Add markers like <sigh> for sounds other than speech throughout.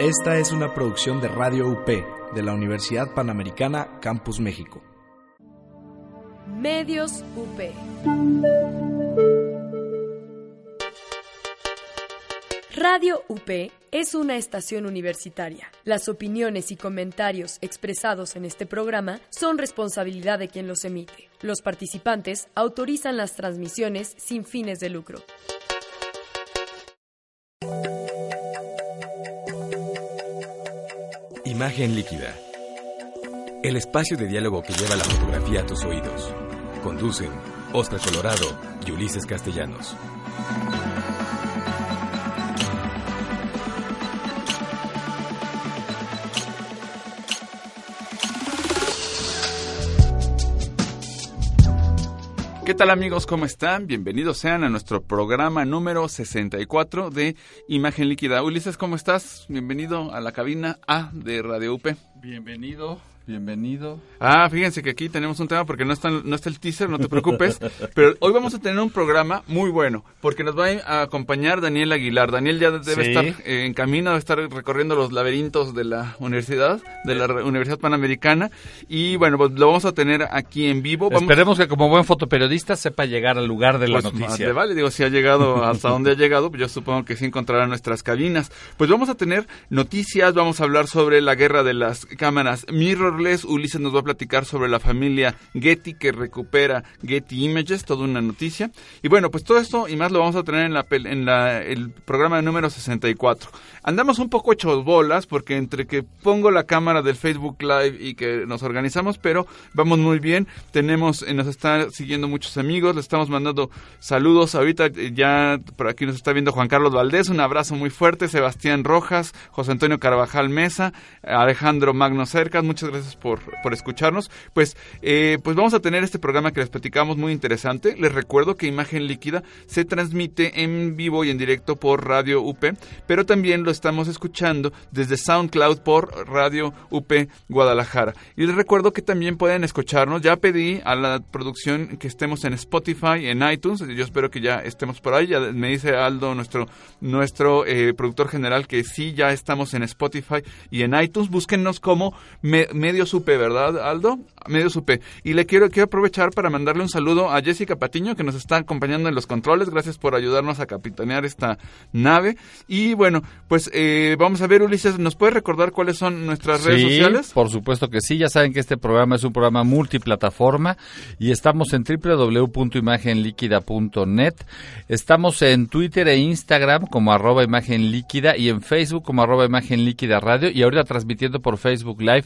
Esta es una producción de Radio UP de la Universidad Panamericana Campus México. Medios UP. Radio UP es una estación universitaria. Las opiniones y comentarios expresados en este programa son responsabilidad de quien los emite. Los participantes autorizan las transmisiones sin fines de lucro. Imagen líquida. El espacio de diálogo que lleva la fotografía a tus oídos. Conducen Oscar Colorado y Ulises Castellanos. ¿Qué tal amigos? ¿Cómo están? Bienvenidos sean a nuestro programa número 64 de Imagen Líquida. Ulises, ¿cómo estás? Bienvenido a la cabina A de Radio UP. Bienvenido, bienvenido. Ah, fíjense que aquí tenemos un tema porque no está, no está el teaser, no te preocupes. <laughs> pero hoy vamos a tener un programa muy bueno porque nos va a acompañar Daniel Aguilar. Daniel ya debe Sí. estar eh, en camino, debe estar recorriendo los laberintos de la universidad, de la Universidad Panamericana. Y bueno, pues lo vamos a tener aquí en vivo. Vamos, Esperemos que como buen fotoperiodista sepa llegar al lugar de la Pues, noticia. le vale, digo, si ha llegado hasta donde ha llegado, pues yo supongo que sí encontrará nuestras cabinas. Pues vamos a tener noticias, vamos a hablar sobre la guerra de las cámaras Ulises nos va a platicar sobre la familia Getty que recupera Getty Images, toda una noticia. Y bueno, pues todo esto y más lo vamos a tener en la en la, el programa número 64. Andamos un poco hechos bolas porque entre que pongo la cámara del Facebook Live y que nos organizamos, pero vamos muy bien. Tenemos, eh, nos están siguiendo muchos amigos, le estamos mandando saludos. Ahorita eh, ya por aquí nos está viendo Juan Carlos Valdés, un abrazo muy fuerte. Sebastián Rojas, José Antonio Carvajal Mesa, Alejandro Magno Cercas, muchas gracias por, escucharnos. Pues, eh, pues vamos a tener este programa que les platicamos muy interesante. Les recuerdo que Imagen Líquida se transmite en vivo y en directo por Radio UP, pero también lo estamos escuchando desde SoundCloud por Radio UP Guadalajara. Y les recuerdo que también pueden escucharnos. Ya pedí a la producción que estemos en Spotify, en iTunes. Yo espero que ya estemos por ahí. Ya me dice Aldo, nuestro, nuestro eh, productor general, que sí, ya estamos en Spotify y en iTunes. Búsquennos como Me- Medios UP, ¿verdad, Aldo? Medios UP. Y le quiero, quiero aprovechar para mandarle un saludo a Jessica Patiño, que nos está acompañando en los controles. Gracias por ayudarnos a capitanear esta nave. Y bueno, pues eh, vamos a ver, Ulises, ¿nos puedes recordar cuáles son nuestras redes Sí, sociales? por supuesto que sí. Ya saben que este programa es un programa multiplataforma y estamos en www.imagenliquida.net. Estamos en Twitter e Instagram como arroba imagen líquida y en Facebook como arroba imagen líquida radio y ahorita transmitiendo por Facebook Live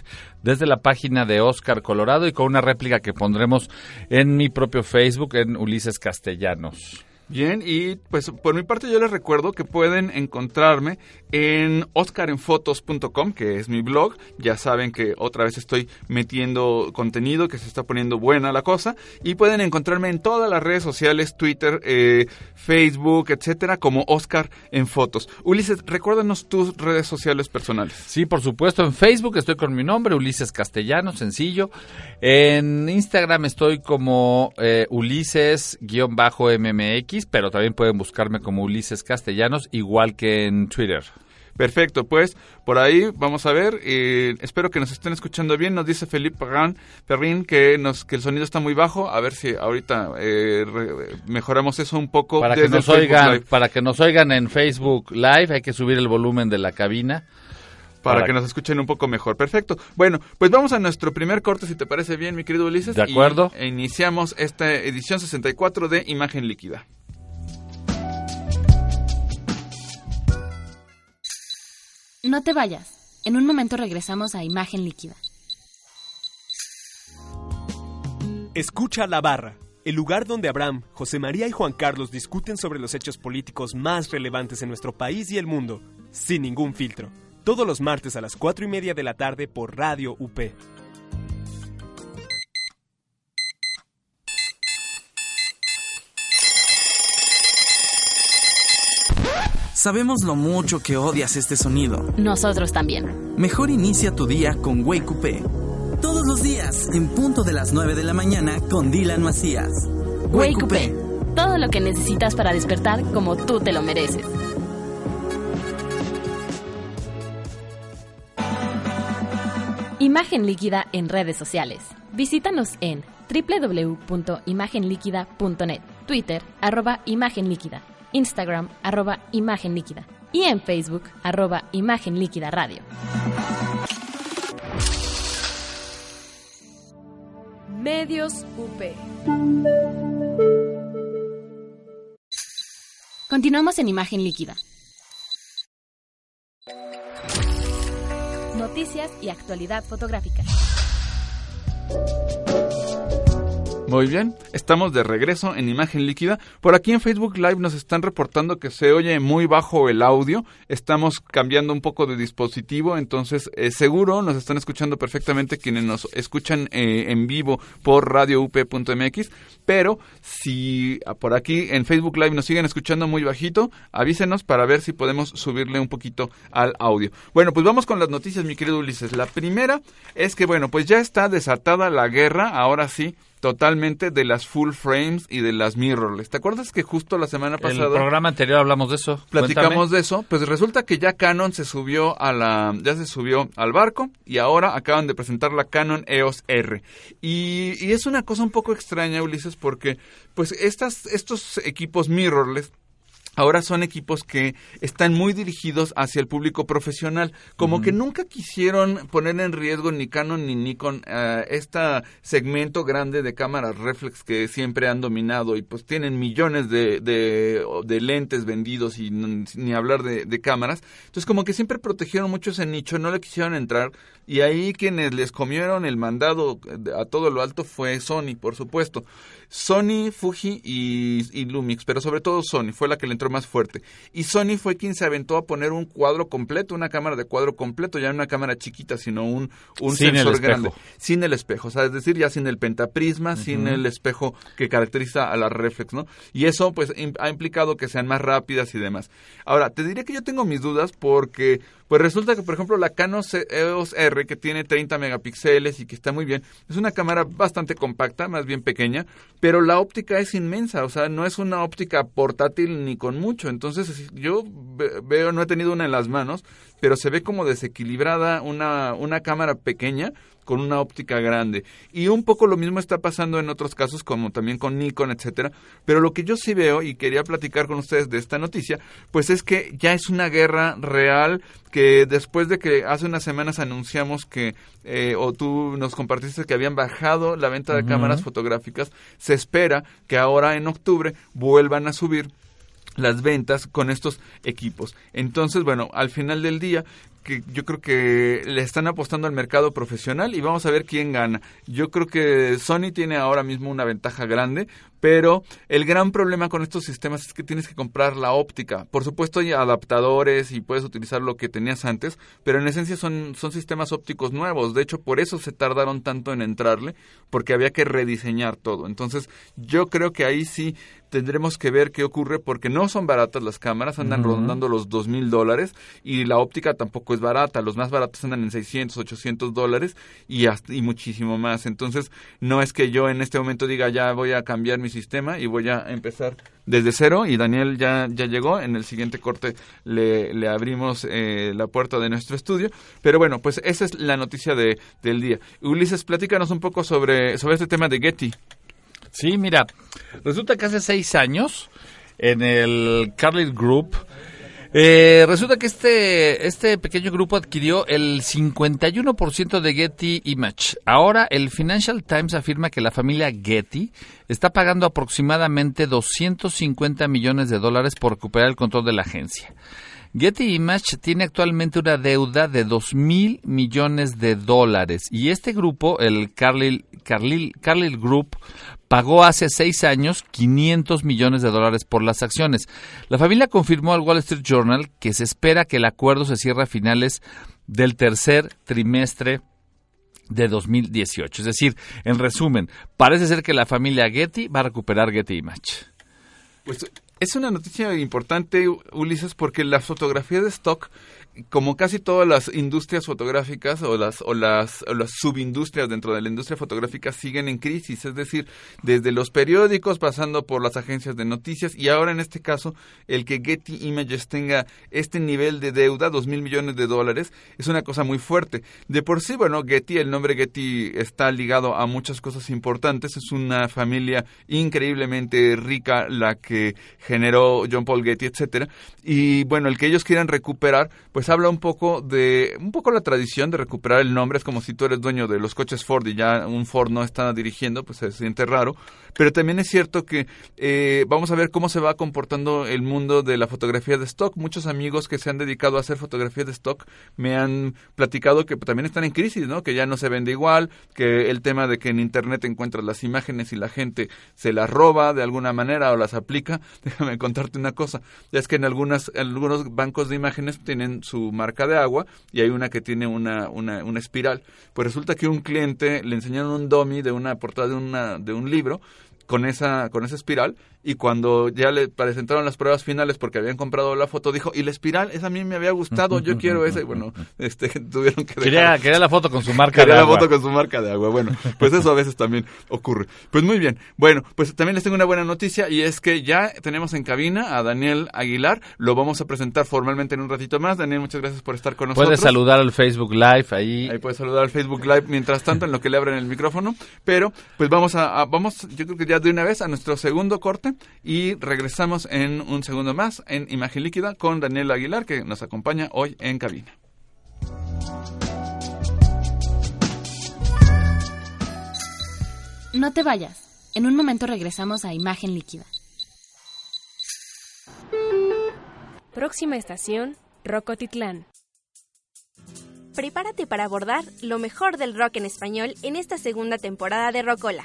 desde la página de Oscar Colorado y con una réplica que pondremos en mi propio Facebook en Ulises Castellanos. Bien, y pues por mi parte yo les recuerdo que pueden encontrarme en oscarenfotos.com, que es mi blog. Ya saben que otra vez estoy metiendo contenido, que se está poniendo buena la cosa. Y pueden encontrarme en todas las redes sociales, Twitter, eh, Facebook, etcétera, como Oscar en Fotos. Ulises, recuérdanos tus redes sociales personales. Sí, por supuesto. En Facebook estoy con mi nombre, Ulises Castellano, sencillo. En Instagram estoy como eh, Ulises-MMX, pero también pueden buscarme como Ulises Castellanos, igual que en Twitter. Perfecto, pues por ahí vamos a ver. eh, espero que nos estén escuchando bien. Nos dice Felipe Perrin, Perrin que, nos, que el sonido está muy bajo. A ver si ahorita eh, re- mejoramos eso un poco. Para que, desde nos oigan, Live, para que nos oigan en Facebook Live, hay que subir el volumen de la cabina. para, para- que nos escuchen un poco mejor. Perfecto. Bueno, pues vamos a nuestro primer corte, si te parece bien, mi querido Ulises. De acuerdo. Y iniciamos esta edición 64 de Imagen Líquida. No te vayas. En un momento regresamos a Imagen Líquida. Escucha la barra, el lugar donde Abraham, José María y Juan Carlos discuten sobre los hechos políticos más relevantes en nuestro país y el mundo, sin ningún filtro. Todos los martes a las 4 y media de la tarde por Radio UP. Sabemos lo mucho que odias este sonido. Nosotros también. Mejor inicia tu día con Wake Up. Todos los días, en punto de las 9 de la mañana, con Dylan Macías. Wake Up. Todo lo que necesitas para despertar como tú te lo mereces. Imagen Líquida en redes sociales. Visítanos en www.imagenliquida.net, Twitter, arroba Imagen Líquida, Instagram, arroba Imagen Líquida y en Facebook, arroba Imagen Líquida Radio. Medios UP. Continuamos en Imagen Líquida. Noticias y actualidad fotográfica. Muy bien, estamos de regreso en imagen líquida. Por aquí en Facebook Live nos están reportando que se oye muy bajo el audio. Estamos cambiando un poco de dispositivo, entonces eh, seguro nos están escuchando perfectamente quienes nos escuchan eh, en vivo por radioup.mx. Pero si por aquí en Facebook Live nos siguen escuchando muy bajito, avísenos para ver si podemos subirle un poquito al audio. Bueno, pues vamos con las noticias, mi querido Ulises. La primera es que, bueno, pues ya está desatada la guerra, ahora sí totalmente de las full frames y de las mirrorless. ¿Te acuerdas que justo la semana pasada... El programa anterior hablamos de eso. Platicamos de eso. Pues resulta que ya Canon se subió a la... ya se subió al barco y ahora acaban de presentar la Canon EOS R. Y, y es una cosa un poco extraña, Ulises, porque pues estas, estos equipos mirrorless ahora son equipos que están muy dirigidos hacia el público profesional. Como que nunca quisieron poner en riesgo ni Canon ni Nikon uh, este segmento grande de cámaras reflex que siempre han dominado y pues tienen millones de, de, de lentes vendidos y ni hablar de, de, cámaras. Entonces como que siempre protegieron mucho ese nicho, no le quisieron entrar y ahí quienes les comieron el mandado a todo lo alto fue Sony, por supuesto. Sony, Fuji y, y, Lumix, pero sobre todo Sony fue la que le entró más fuerte. Y Sony fue quien se aventó a poner un cuadro completo, una cámara de cuadro completo, ya no una cámara chiquita, sino un, un sin sensor el grande. Sin el espejo, o sea, es decir, ya sin el pentaprisma, uh -huh. sin el espejo que caracteriza a la reflex, ¿no? Y eso pues ha implicado que sean más rápidas y demás. Ahora, te diré que yo tengo mis dudas porque pues resulta que, por ejemplo, la Canon EOS R, que tiene 30 megapíxeles y que está muy bien, es una cámara bastante compacta, más bien pequeña, pero la óptica es inmensa, o sea, no es una óptica portátil ni con mucho. Entonces, yo veo, no he tenido una en las manos, pero se ve como desequilibrada una, una cámara pequeña con una óptica grande. Y un poco lo mismo está pasando en otros casos, como también con Nikon, etcétera. Pero lo que yo sí veo, y quería platicar con ustedes de esta noticia, pues es que ya es una guerra real que después de que hace unas semanas anunciamos que, eh, o tú nos compartiste que habían bajado la venta de uh -huh. cámaras fotográficas, se espera que ahora en octubre vuelvan a subir las ventas con estos equipos. Entonces, bueno, al final del día que yo creo que le están apostando al mercado profesional y vamos a ver quién gana. Yo creo que Sony tiene ahora mismo una ventaja grande, pero el gran problema con estos sistemas es que tienes que comprar la óptica. Por supuesto hay adaptadores y puedes utilizar lo que tenías antes, pero en esencia son, son sistemas ópticos nuevos. De hecho, por eso se tardaron tanto en entrarle, porque había que rediseñar todo. Entonces, yo creo que ahí sí tendremos que ver qué ocurre porque no son baratas las cámaras, andan uh -huh. rondando los dos mil dólares y la óptica tampoco es barata, los más baratos andan en 600, 800 dólares y, hasta, y muchísimo más. Entonces, no es que yo en este momento diga ya voy a cambiar mi sistema y voy a empezar desde cero y Daniel ya, ya llegó, en el siguiente corte le, le abrimos eh, la puerta de nuestro estudio, pero bueno, pues esa es la noticia de, del día. Ulises, platícanos un poco sobre, sobre este tema de Getty. Sí, mira, resulta que hace seis años en el Carlyle Group eh, resulta que este, este pequeño grupo adquirió el 51% de Getty Image. Ahora el Financial Times afirma que la familia Getty está pagando aproximadamente 250 millones de dólares por recuperar el control de la agencia. Getty Image tiene actualmente una deuda de 2 mil millones de dólares y este grupo, el Carlyle, Carlyle, Group, pagó hace seis años 500 millones de dólares por las acciones. La familia confirmó al Wall Street Journal que se espera que el acuerdo se cierre a finales del tercer trimestre de 2018. Es decir, en resumen, parece ser que la familia Getty va a recuperar Getty Image. Pues es una noticia importante, Ulises, porque la fotografía de stock como casi todas las industrias fotográficas o las, o las, o las subindustrias dentro de la industria fotográfica siguen en crisis, es decir, desde los periódicos pasando por las agencias de noticias y ahora en este caso el que Getty Images tenga este nivel de deuda, dos mil millones de dólares, es una cosa muy fuerte. De por sí, bueno, Getty, el nombre Getty está ligado a muchas cosas importantes, es una familia increíblemente rica la que generó John Paul Getty, etcétera, y bueno, el que ellos quieran recuperar, pues habla un poco de, un poco la tradición de recuperar el nombre, es como si tú eres dueño de los coches Ford y ya un Ford no está dirigiendo, pues se siente raro, pero también es cierto que eh, vamos a ver cómo se va comportando el mundo de la fotografía de stock. Muchos amigos que se han dedicado a hacer fotografía de stock me han platicado que también están en crisis, ¿no? Que ya no se vende igual, que el tema de que en internet encuentras las imágenes y la gente se las roba de alguna manera o las aplica. <laughs> Déjame contarte una cosa, es que en algunas en algunos bancos de imágenes tienen su marca de agua y hay una que tiene una, una, una espiral. Pues resulta que un cliente le enseñaron un dummy de una portada de una de un libro con esa, con esa espiral y cuando ya le presentaron las pruebas finales porque habían comprado la foto, dijo, y la espiral, esa a mí me había gustado, yo quiero esa. Y bueno, este, <laughs> tuvieron que quería, quería, la foto con su marca <laughs> de agua. Quería la foto con su marca de agua. Bueno, pues eso a veces también ocurre. Pues muy bien. Bueno, pues también les tengo una buena noticia y es que ya tenemos en cabina a Daniel Aguilar. Lo vamos a presentar formalmente en un ratito más. Daniel, muchas gracias por estar con nosotros. Puedes saludar al Facebook Live ahí. Ahí puedes saludar al Facebook Live mientras tanto en lo que le abren el micrófono. Pero, pues vamos a, a vamos, yo creo que ya de una vez a nuestro segundo corte y regresamos en un segundo más en Imagen Líquida con Daniel Aguilar que nos acompaña hoy en cabina. No te vayas. En un momento regresamos a Imagen Líquida. Próxima estación, Rocotitlán. Prepárate para abordar lo mejor del rock en español en esta segunda temporada de Rocola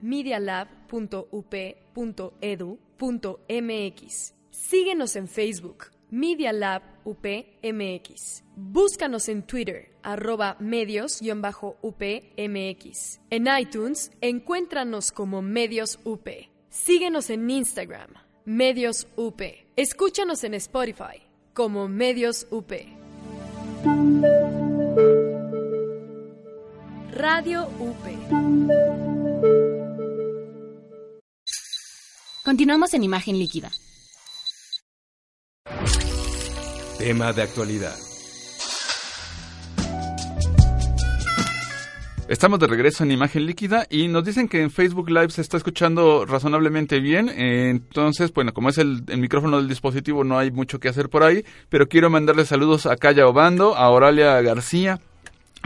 medialab.up.edu.mx. Síguenos en Facebook, Media Lab UPMX. Búscanos en Twitter, arroba medios-upmx. En iTunes, encuéntranos como Medios UP. Síguenos en Instagram, Medios UP. Escúchanos en Spotify, como Medios UP. Radio UP. Continuamos en imagen líquida. Tema de actualidad. Estamos de regreso en Imagen Líquida y nos dicen que en Facebook Live se está escuchando razonablemente bien. Entonces, bueno, como es el, micrófono del dispositivo, no hay mucho que hacer por ahí. Pero quiero mandarle saludos a Calla Obando, a Oralia García,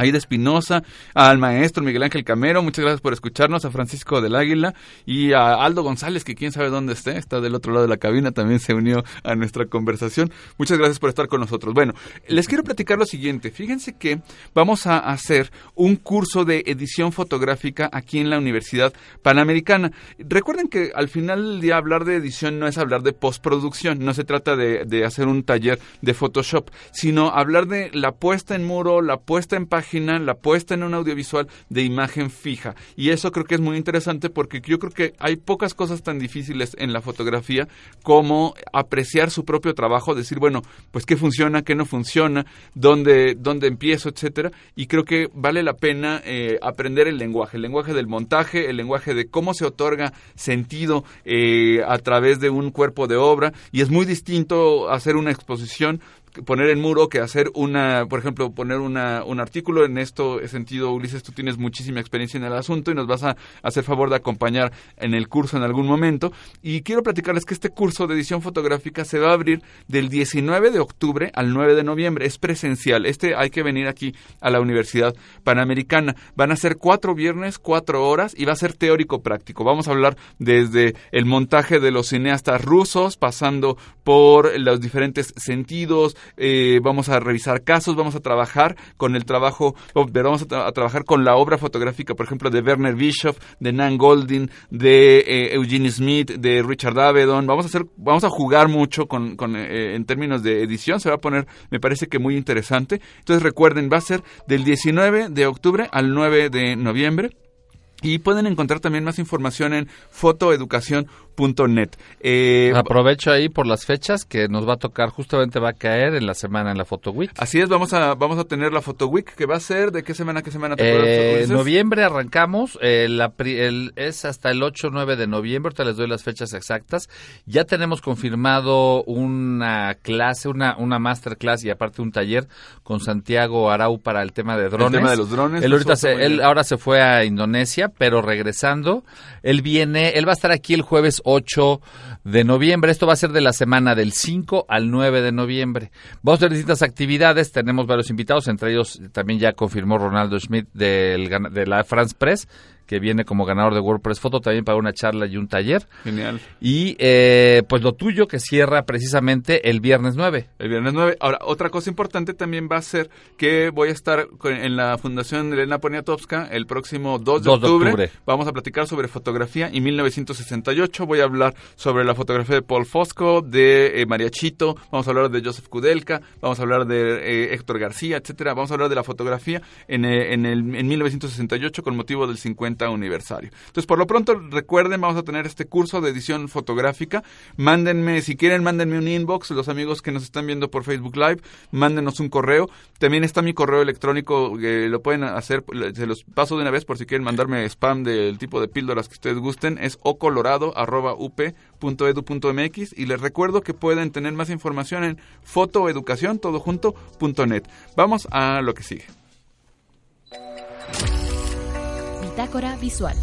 Aida Espinosa, al maestro Miguel Ángel Camero, muchas gracias por escucharnos, a Francisco del Águila y a Aldo González, que quién sabe dónde esté, está del otro lado de la cabina, también se unió a nuestra conversación. Muchas gracias por estar con nosotros. Bueno, les quiero platicar lo siguiente, fíjense que vamos a hacer un curso de edición fotográfica aquí en la Universidad Panamericana. Recuerden que al final del día hablar de edición no es hablar de postproducción, no se trata de, de hacer un taller de Photoshop, sino hablar de la puesta en muro, la puesta en página, la puesta en un audiovisual de imagen fija. Y eso creo que es muy interesante porque yo creo que hay pocas cosas tan difíciles en la fotografía como apreciar su propio trabajo, decir, bueno, pues qué funciona, qué no funciona, dónde, dónde empiezo, etcétera. Y creo que vale la pena eh, aprender el lenguaje, el lenguaje del montaje, el lenguaje de cómo se otorga sentido eh, a través de un cuerpo de obra. Y es muy distinto hacer una exposición poner en muro que hacer una, por ejemplo, poner una, un artículo en esto sentido, Ulises, tú tienes muchísima experiencia en el asunto y nos vas a hacer favor de acompañar en el curso en algún momento. Y quiero platicarles que este curso de edición fotográfica se va a abrir del 19 de octubre al 9 de noviembre. Es presencial. Este hay que venir aquí a la Universidad Panamericana. Van a ser cuatro viernes, cuatro horas y va a ser teórico práctico. Vamos a hablar desde el montaje de los cineastas rusos, pasando por los diferentes sentidos, eh, vamos a revisar casos, vamos a trabajar con el trabajo, vamos a, trabajar con la obra fotográfica, por ejemplo, de Werner Bischoff, de Nan Goldin, de eh, Eugene Smith, de Richard Avedon. Vamos a hacer, vamos a jugar mucho con, eh, en términos de edición. Se va a poner, me parece que muy interesante. Entonces recuerden, va a ser del 19 de octubre al 9 de noviembre. Y pueden encontrar también más información en fotoeducación.net. Eh, Aprovecho ahí por las fechas que nos va a tocar, justamente va a caer en la semana en la Foto Week. Así es, vamos a, vamos a tener la Foto Week que va a ser, ¿de qué semana, qué semana? Te en eh, noviembre arrancamos, eh, es hasta el 8-9 de noviembre, ahorita les doy las fechas exactas. Ya tenemos confirmado una clase, una, una masterclass y aparte un taller con Santiago Arau para el tema de drones. El tema de los drones. Él, ahorita él ahora se fue a Indonesia pero regresando, él viene, él va a estar aquí el jueves 8 de noviembre. Esto va a ser de la semana del 5 al 9 de noviembre. Vamos a tener distintas actividades, tenemos varios invitados, entre ellos también ya confirmó Ronaldo Schmidt del, de la France Press, que viene como ganador de WordPress Photo también para una charla y un taller. Genial. Y eh, pues lo tuyo que cierra precisamente el viernes 9. El viernes 9. Ahora, otra cosa importante también va a ser que voy a estar en la Fundación Elena Poniatowska el próximo 2 de, octubre. Vamos a platicar sobre fotografía y 1968. Voy a hablar sobre la fotografía de Paul Fosco, de eh, María Chito, vamos a hablar de Joseph Kudelka, vamos a hablar de eh, Héctor García, etcétera. Vamos a hablar de la fotografía en, en, el, en 1968 con motivo del 50 aniversario. Entonces, por lo pronto, recuerden, vamos a tener este curso de edición fotográfica. Mándenme, si quieren, mándenme un inbox, los amigos que nos están viendo por Facebook Live, mándenos un correo. También está mi correo electrónico, que lo pueden hacer, se los paso de una vez por si quieren mandarme spam del tipo de píldoras que ustedes gusten, es ocolorado.up.edu.mx y les recuerdo que pueden tener más información en fotoeducación, todo. Vamos a lo que sigue. Visual.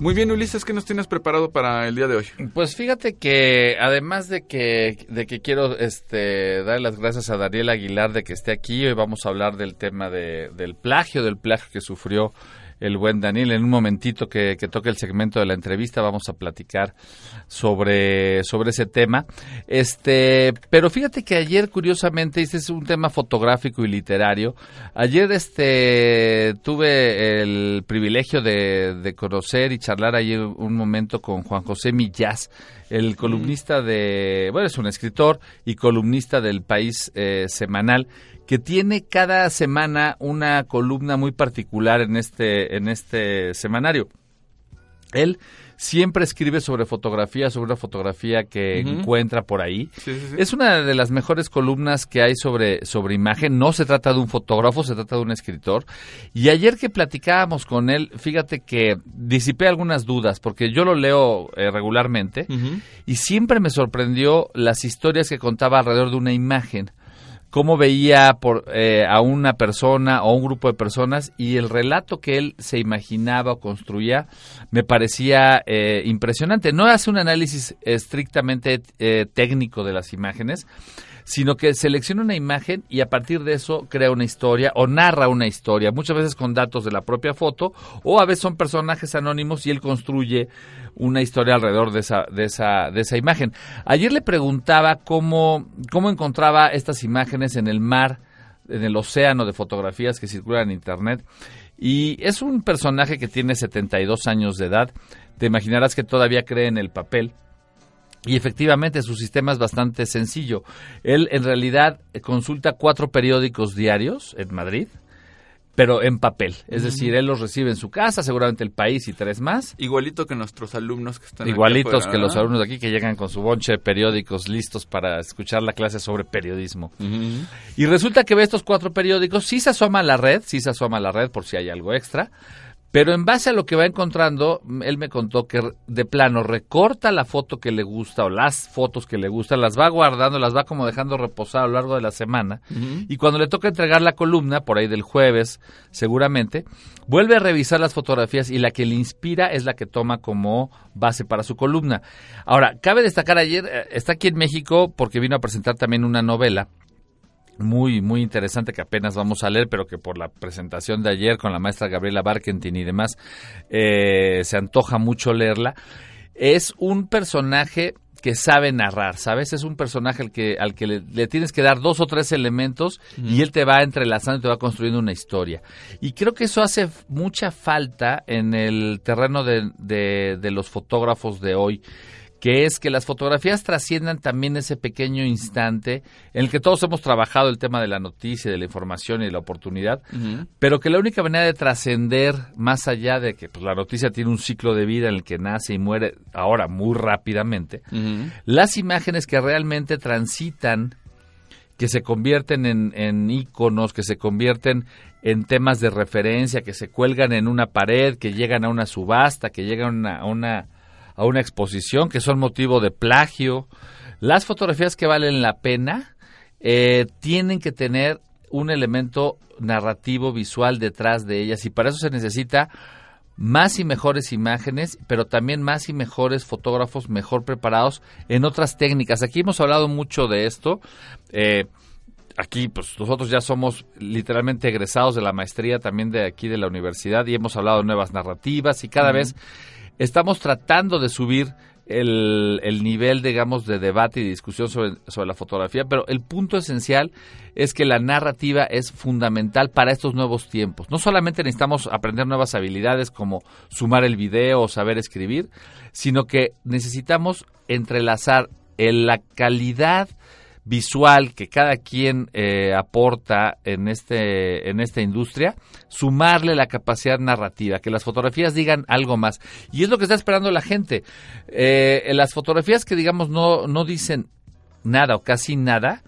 Muy bien, Ulises, ¿qué nos tienes preparado para el día de hoy? Pues fíjate que además de que, de que quiero este, dar las gracias a Daniel Aguilar de que esté aquí, hoy vamos a hablar del tema de, del plagio, del plagio que sufrió el buen Daniel. En un momentito que, toque el segmento de la entrevista vamos a platicar sobre, sobre ese tema. Este, pero fíjate que ayer, curiosamente, este es un tema fotográfico y literario. Ayer este, tuve el privilegio de, de conocer y charlar ayer un momento con Juan José Millás, el columnista de, bueno, es un escritor y columnista del País eh, Semanal que tiene cada semana una columna muy particular en este, en este semanario. Él siempre escribe sobre fotografía, sobre una fotografía que encuentra por ahí. Es una de las mejores columnas que hay sobre, sobre imagen. No se trata de un fotógrafo, se trata de un escritor. Y ayer que platicábamos con él, fíjate que disipé algunas dudas, porque yo lo leo eh, regularmente, y siempre me sorprendió las historias que contaba alrededor de una imagen cómo veía por, eh, a una persona o un grupo de personas y el relato que él se imaginaba o construía me parecía eh, impresionante. No hace un análisis estrictamente eh, técnico de las imágenes, sino que selecciona una imagen y a partir de eso crea una historia o narra una historia, muchas veces con datos de la propia foto o a veces son personajes anónimos y él construye una historia alrededor de esa, de esa, de esa imagen. Ayer le preguntaba cómo, cómo encontraba estas imágenes en el mar, en el océano de fotografías que circulan en Internet. Y es un personaje que tiene 72 años de edad. Te imaginarás que todavía cree en el papel Y efectivamente su sistema es bastante sencillo. Él en realidad consulta cuatro periódicos diarios en Madrid, pero en papel. Es decir, él los recibe en su casa, seguramente el país y tres más. Igualito que nuestros alumnos que están Igualitos que los alumnos de aquí que llegan con su bonche de periódicos listos para escuchar la clase sobre periodismo. Y resulta que ve estos cuatro periódicos, sí se asoma a la red, sí se asoma a la red por si hay algo extra, pero en base a lo que va encontrando, él me contó que de plano recorta la foto que le gusta o las fotos que le gustan, las va guardando, las va como dejando reposar a lo largo de la semana. Y cuando le toca entregar la columna, por ahí del jueves seguramente, vuelve a revisar las fotografías y la que le inspira es la que toma como base para su columna. Ahora, cabe destacar ayer, eh, está aquí en México porque vino a presentar también una novela muy, muy interesante que apenas vamos a leer, pero que por la presentación de ayer con la maestra Gabriela Barkentin y demás, eh, se antoja mucho leerla. Es un personaje que sabe narrar, ¿sabes? Es un personaje al que, al que le, tienes que dar dos o tres elementos y él te va entrelazando y te va construyendo una historia. Y creo que eso hace mucha falta en el terreno de, de, de los fotógrafos de hoy que es que las fotografías trasciendan también ese pequeño instante en el que todos hemos trabajado el tema de la noticia, de la información y de la oportunidad, pero que la única manera de trascender más allá de que pues, la noticia tiene un ciclo de vida en el que nace y muere ahora muy rápidamente, las imágenes que realmente transitan que se convierten en, en íconos, que se convierten en temas de referencia, que se cuelgan en una pared, que llegan a una subasta, que llegan a una a una exposición, que son motivo de plagio. Las fotografías que valen la pena eh, tienen que tener un elemento narrativo visual detrás de ellas y para eso se necesita más y mejores imágenes, pero también más y mejores fotógrafos mejor preparados en otras técnicas. Aquí hemos hablado mucho de esto. Eh, aquí, pues nosotros ya somos literalmente egresados de la maestría también de aquí de la universidad y hemos hablado de nuevas narrativas y cada vez estamos tratando de subir el, nivel, digamos, de debate y discusión sobre, sobre, la fotografía, pero el punto esencial es que la narrativa es fundamental para estos nuevos tiempos. No solamente necesitamos aprender nuevas habilidades como sumar el video o saber escribir, sino que necesitamos entrelazar en la calidad visual que cada quien eh, aporta en este en esta industria, sumarle la capacidad narrativa, que las fotografías digan algo más. Y es lo que está esperando la gente. Eh, las fotografías que digamos no no dicen nada o casi nada,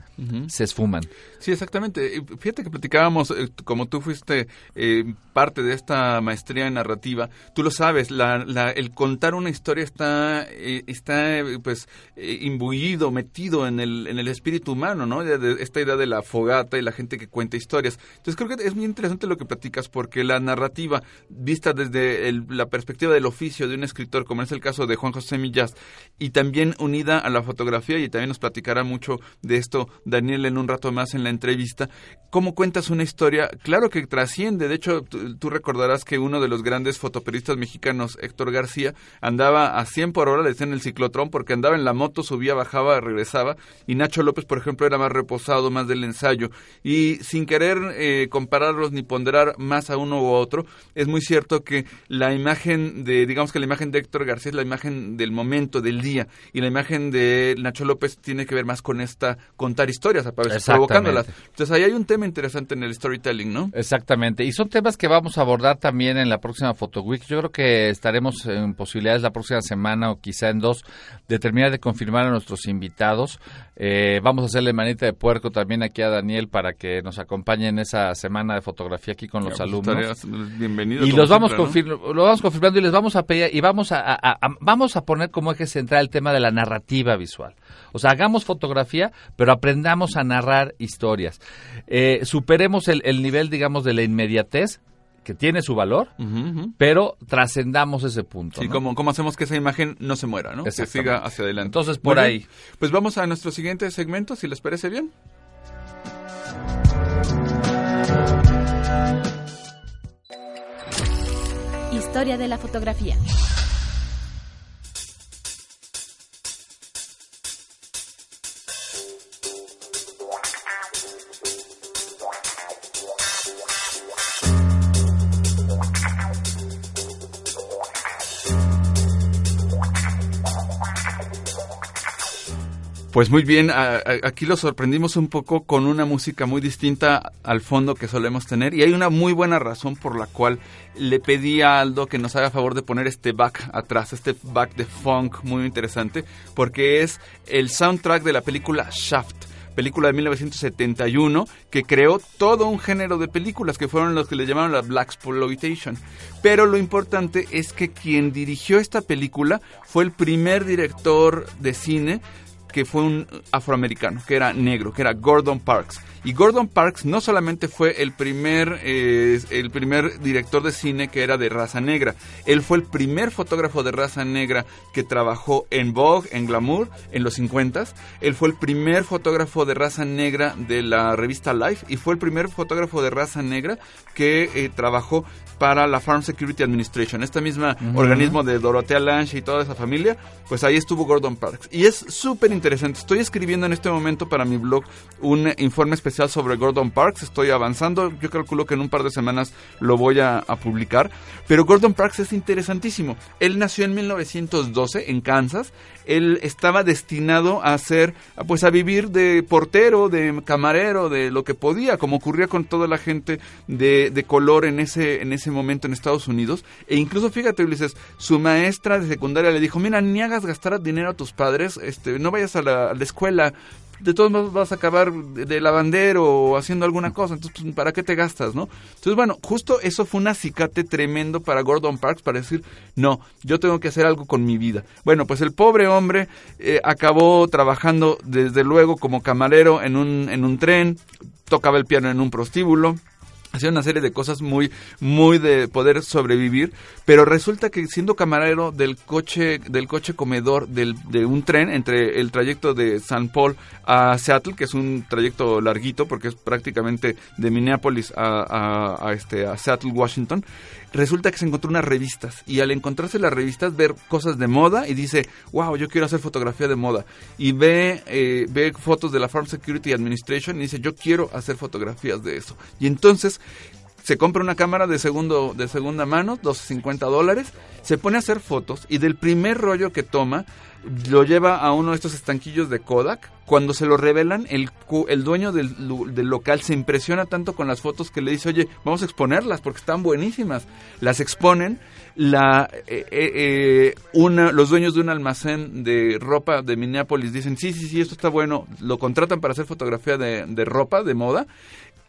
se esfuman. Sí, exactamente. Fíjate que platicábamos, eh, como tú fuiste eh, parte de esta maestría en narrativa, tú lo sabes, la, el contar una historia está, eh, está pues imbuido, metido en el, en el espíritu humano, ¿no? De, esta idea de la fogata y la gente que cuenta historias. Entonces creo que es muy interesante lo que platicas porque la narrativa, vista desde la perspectiva del oficio de un escritor, como es el caso de Juan José Millás, y también unida a la fotografía, y también nos platicará mucho de esto Daniel en un rato más en la entrevista, cómo cuentas una historia, claro que trasciende, de hecho tú, recordarás que uno de los grandes fotoperiodistas mexicanos, Héctor García, andaba a 100 por hora, le decían el ciclotrón, porque andaba en la moto, subía, bajaba, regresaba, y Nacho López, por ejemplo, era más reposado, más del ensayo, y sin querer eh, compararlos ni ponderar más a uno u otro, es muy cierto que la imagen de, digamos que la imagen de Héctor García es la imagen del momento, del día, y la imagen de Nacho López tiene que ver más con esta contar historias, Entonces ahí hay un tema interesante en el storytelling, ¿no? Exactamente. Y son temas que vamos a abordar también en la próxima Photo Week. Yo creo que estaremos en posibilidades la próxima semana o quizá en dos de terminar de confirmar a nuestros invitados. Eh, vamos a hacerle manita de puerco también aquí a Daniel para que nos acompañe en esa semana de fotografía aquí con los pues, alumnos. Bienvenidos. Y los vamos, lo vamos confirmando y les vamos a pedir y vamos a, vamos a poner como eje central el tema de la narrativa visual. O sea, hagamos fotografía, pero aprendamos a narrar historias. Eh, superemos el, nivel, digamos, de la inmediatez que tiene su valor, pero trascendamos ese punto. Sí, como, hacemos que esa imagen no se muera, ¿no? Que siga hacia adelante. Entonces, por ahí. Pues vamos a nuestro siguiente segmento, si les parece bien. Historia de la fotografía. Pues muy bien, a- aquí lo sorprendimos un poco con una música muy distinta al fondo que solemos tener y hay una muy buena razón por la cual le pedí a Aldo que nos haga favor de poner este back atrás, este back de funk muy interesante, porque es el soundtrack de la película Shaft película de 1971 que creó todo un género de películas que fueron los que le llamaron la Black Exploitation. Pero lo importante es que quien dirigió esta película fue el primer director de cine que fue un afroamericano, que era negro, que era Gordon Parks. Y Gordon Parks no solamente fue el primer, eh, el primer director de cine que era de raza negra, él fue el primer fotógrafo de raza negra que trabajó en Vogue, en Glamour, en los 50s. Él fue el primer fotógrafo de raza negra de la revista Life y fue el primer fotógrafo de raza negra que eh, trabajó para la Farm Security Administration, este mismo organismo de Dorothea Lange y toda esa familia, pues ahí estuvo Gordon Parks. Y es súper interesante. Estoy escribiendo en este momento para mi blog un informe especial sobre Gordon Parks. Estoy avanzando. Yo calculo que en un par de semanas lo voy a, publicar. Pero Gordon Parks es interesantísimo. Él nació en 1912 en Kansas. Él estaba destinado a ser, pues a vivir de portero, de camarero, de lo que podía, como ocurría con toda la gente de, de color en ese, en ese momento en Estados Unidos. E incluso, fíjate, Ulises, su maestra de secundaria le dijo, mira, ni hagas gastar dinero a tus padres, este, no vayas a la escuela, de todos modos vas a acabar de, de lavandero o haciendo alguna cosa, entonces pues, ¿para qué te gastas, no? Entonces, bueno, justo eso fue un acicate tremendo para Gordon Parks para decir, no, yo tengo que hacer algo con mi vida. Bueno, pues el pobre hombre eh, acabó trabajando desde luego como camarero en un, en un tren, tocaba el piano en un prostíbulo, hacía una serie de cosas muy muy de poder sobrevivir pero resulta que siendo camarero del coche del coche comedor del, de un tren entre el trayecto de San Paul a Seattle que es un trayecto larguito porque es prácticamente de Minneapolis a, a- este a Seattle Washington resulta que se encontró unas revistas y al encontrarse las revistas ver cosas de moda y dice wow yo quiero hacer fotografía de moda. Y ve eh, ve fotos de la Farm Security Administration y dice yo quiero hacer fotografías de eso. Y entonces se compra una cámara de segundo de segunda mano, 250 dólares, se pone a hacer fotos y del primer rollo que toma lo lleva a uno de estos estanquillos de Kodak. Cuando se lo revelan, el, el dueño del, del local se impresiona tanto con las fotos que le dice, oye, vamos a exponerlas porque están buenísimas. Las exponen, la, eh, eh, eh, una, los dueños de un almacén de ropa de Minneapolis dicen, sí, sí, sí, esto está bueno, lo contratan para hacer fotografía de, de ropa, de moda,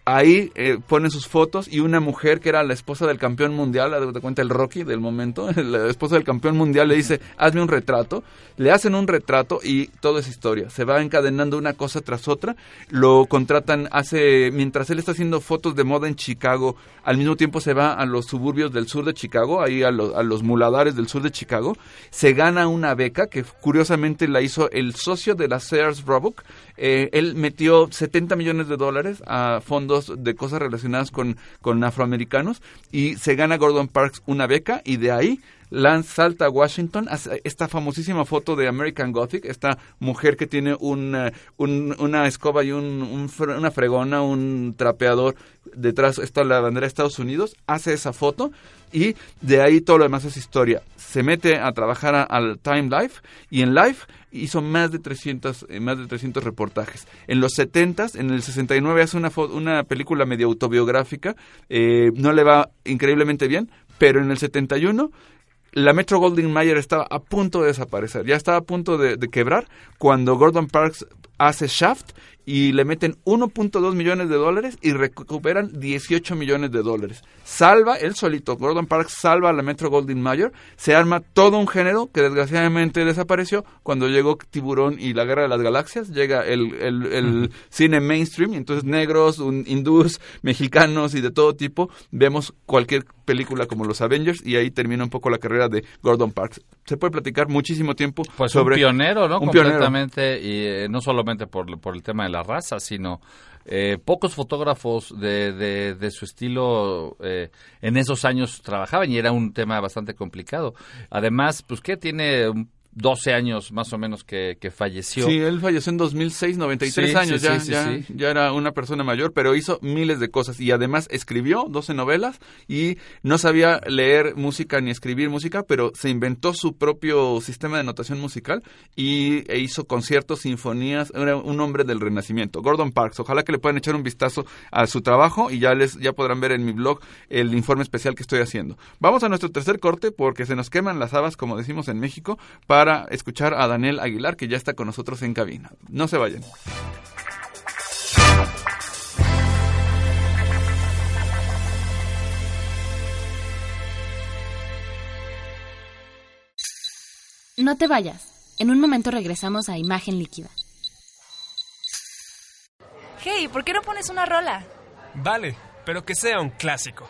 ahí eh, ponen sus fotos y una mujer que era la esposa del campeón mundial, de cuenta el Rocky del momento, <laughs> la esposa del campeón mundial le dice, hazme un retrato, le hacen un retrato y todo es historia, se va encadenando una cosa tras otra, lo contratan, hace, mientras él está haciendo fotos de moda en Chicago, al mismo tiempo se va a los suburbios del sur de Chicago, ahí a, lo- a los muladares del sur de Chicago, se gana una beca que curiosamente la hizo el socio de la Sears Roebuck, eh, él metió 70 millones de dólares a fondos de cosas relacionadas con, con afroamericanos y se gana Gordon Parks una beca y de ahí Lance salta a Washington, hace esta famosísima foto de American Gothic, esta mujer que tiene eh, un- una escoba y un, una fregona, un trapeador, detrás está la bandera de Estados Unidos, hace esa foto y de ahí todo lo demás es historia. Se mete a trabajar al Time Life y en Life hizo más de 300, eh, más de 300 reportajes. En los 70s, en el 69 hace una, una película medio autobiográfica, eh, no le va increíblemente bien, pero en el 71 la Metro Goldwyn Mayer estaba a punto de desaparecer, ya estaba a punto de quebrar cuando Gordon Parks hace Shaft y le meten 1.2 millones de dólares y recuperan 18 millones de dólares. Salva, él solito, Gordon Parks salva a la Metro Goldwyn Mayer, se arma todo un género que desgraciadamente desapareció. Cuando llegó Tiburón y la Guerra de las Galaxias, llega el, el- el cine mainstream, y entonces negros, un- hindús, mexicanos y de todo tipo, vemos cualquier película como los Avengers y ahí termina un poco la carrera de Gordon Parks. Se puede platicar muchísimo tiempo Pues sobre un pionero, ¿no? Un pionero. Completamente, y eh, no solamente por, por el tema de la raza, sino eh, pocos fotógrafos de, de, de su estilo eh, en esos años trabajaban y era un tema bastante complicado. Además, pues que tiene un 12 años más o menos que, que falleció. Sí, él falleció en 2006, 93 Sí, años, sí, ya, sí, sí, ya, ya era una persona mayor, pero hizo miles de cosas y además escribió 12 novelas y no sabía leer música ni escribir música, pero se inventó su propio sistema de notación musical y e hizo conciertos, sinfonías, era un hombre del renacimiento. Gordon Parks, ojalá que le puedan echar un vistazo a su trabajo y ya les ya podrán ver en mi blog el informe especial que estoy haciendo. Vamos a nuestro tercer corte porque se nos queman las habas, como decimos en México, para escuchar a Daniel Aguilar, que ya está con nosotros en cabina. No se vayan. No te vayas. En un momento regresamos a Imagen Líquida. Hey, ¿por qué no pones una rola? Vale, pero que sea un clásico.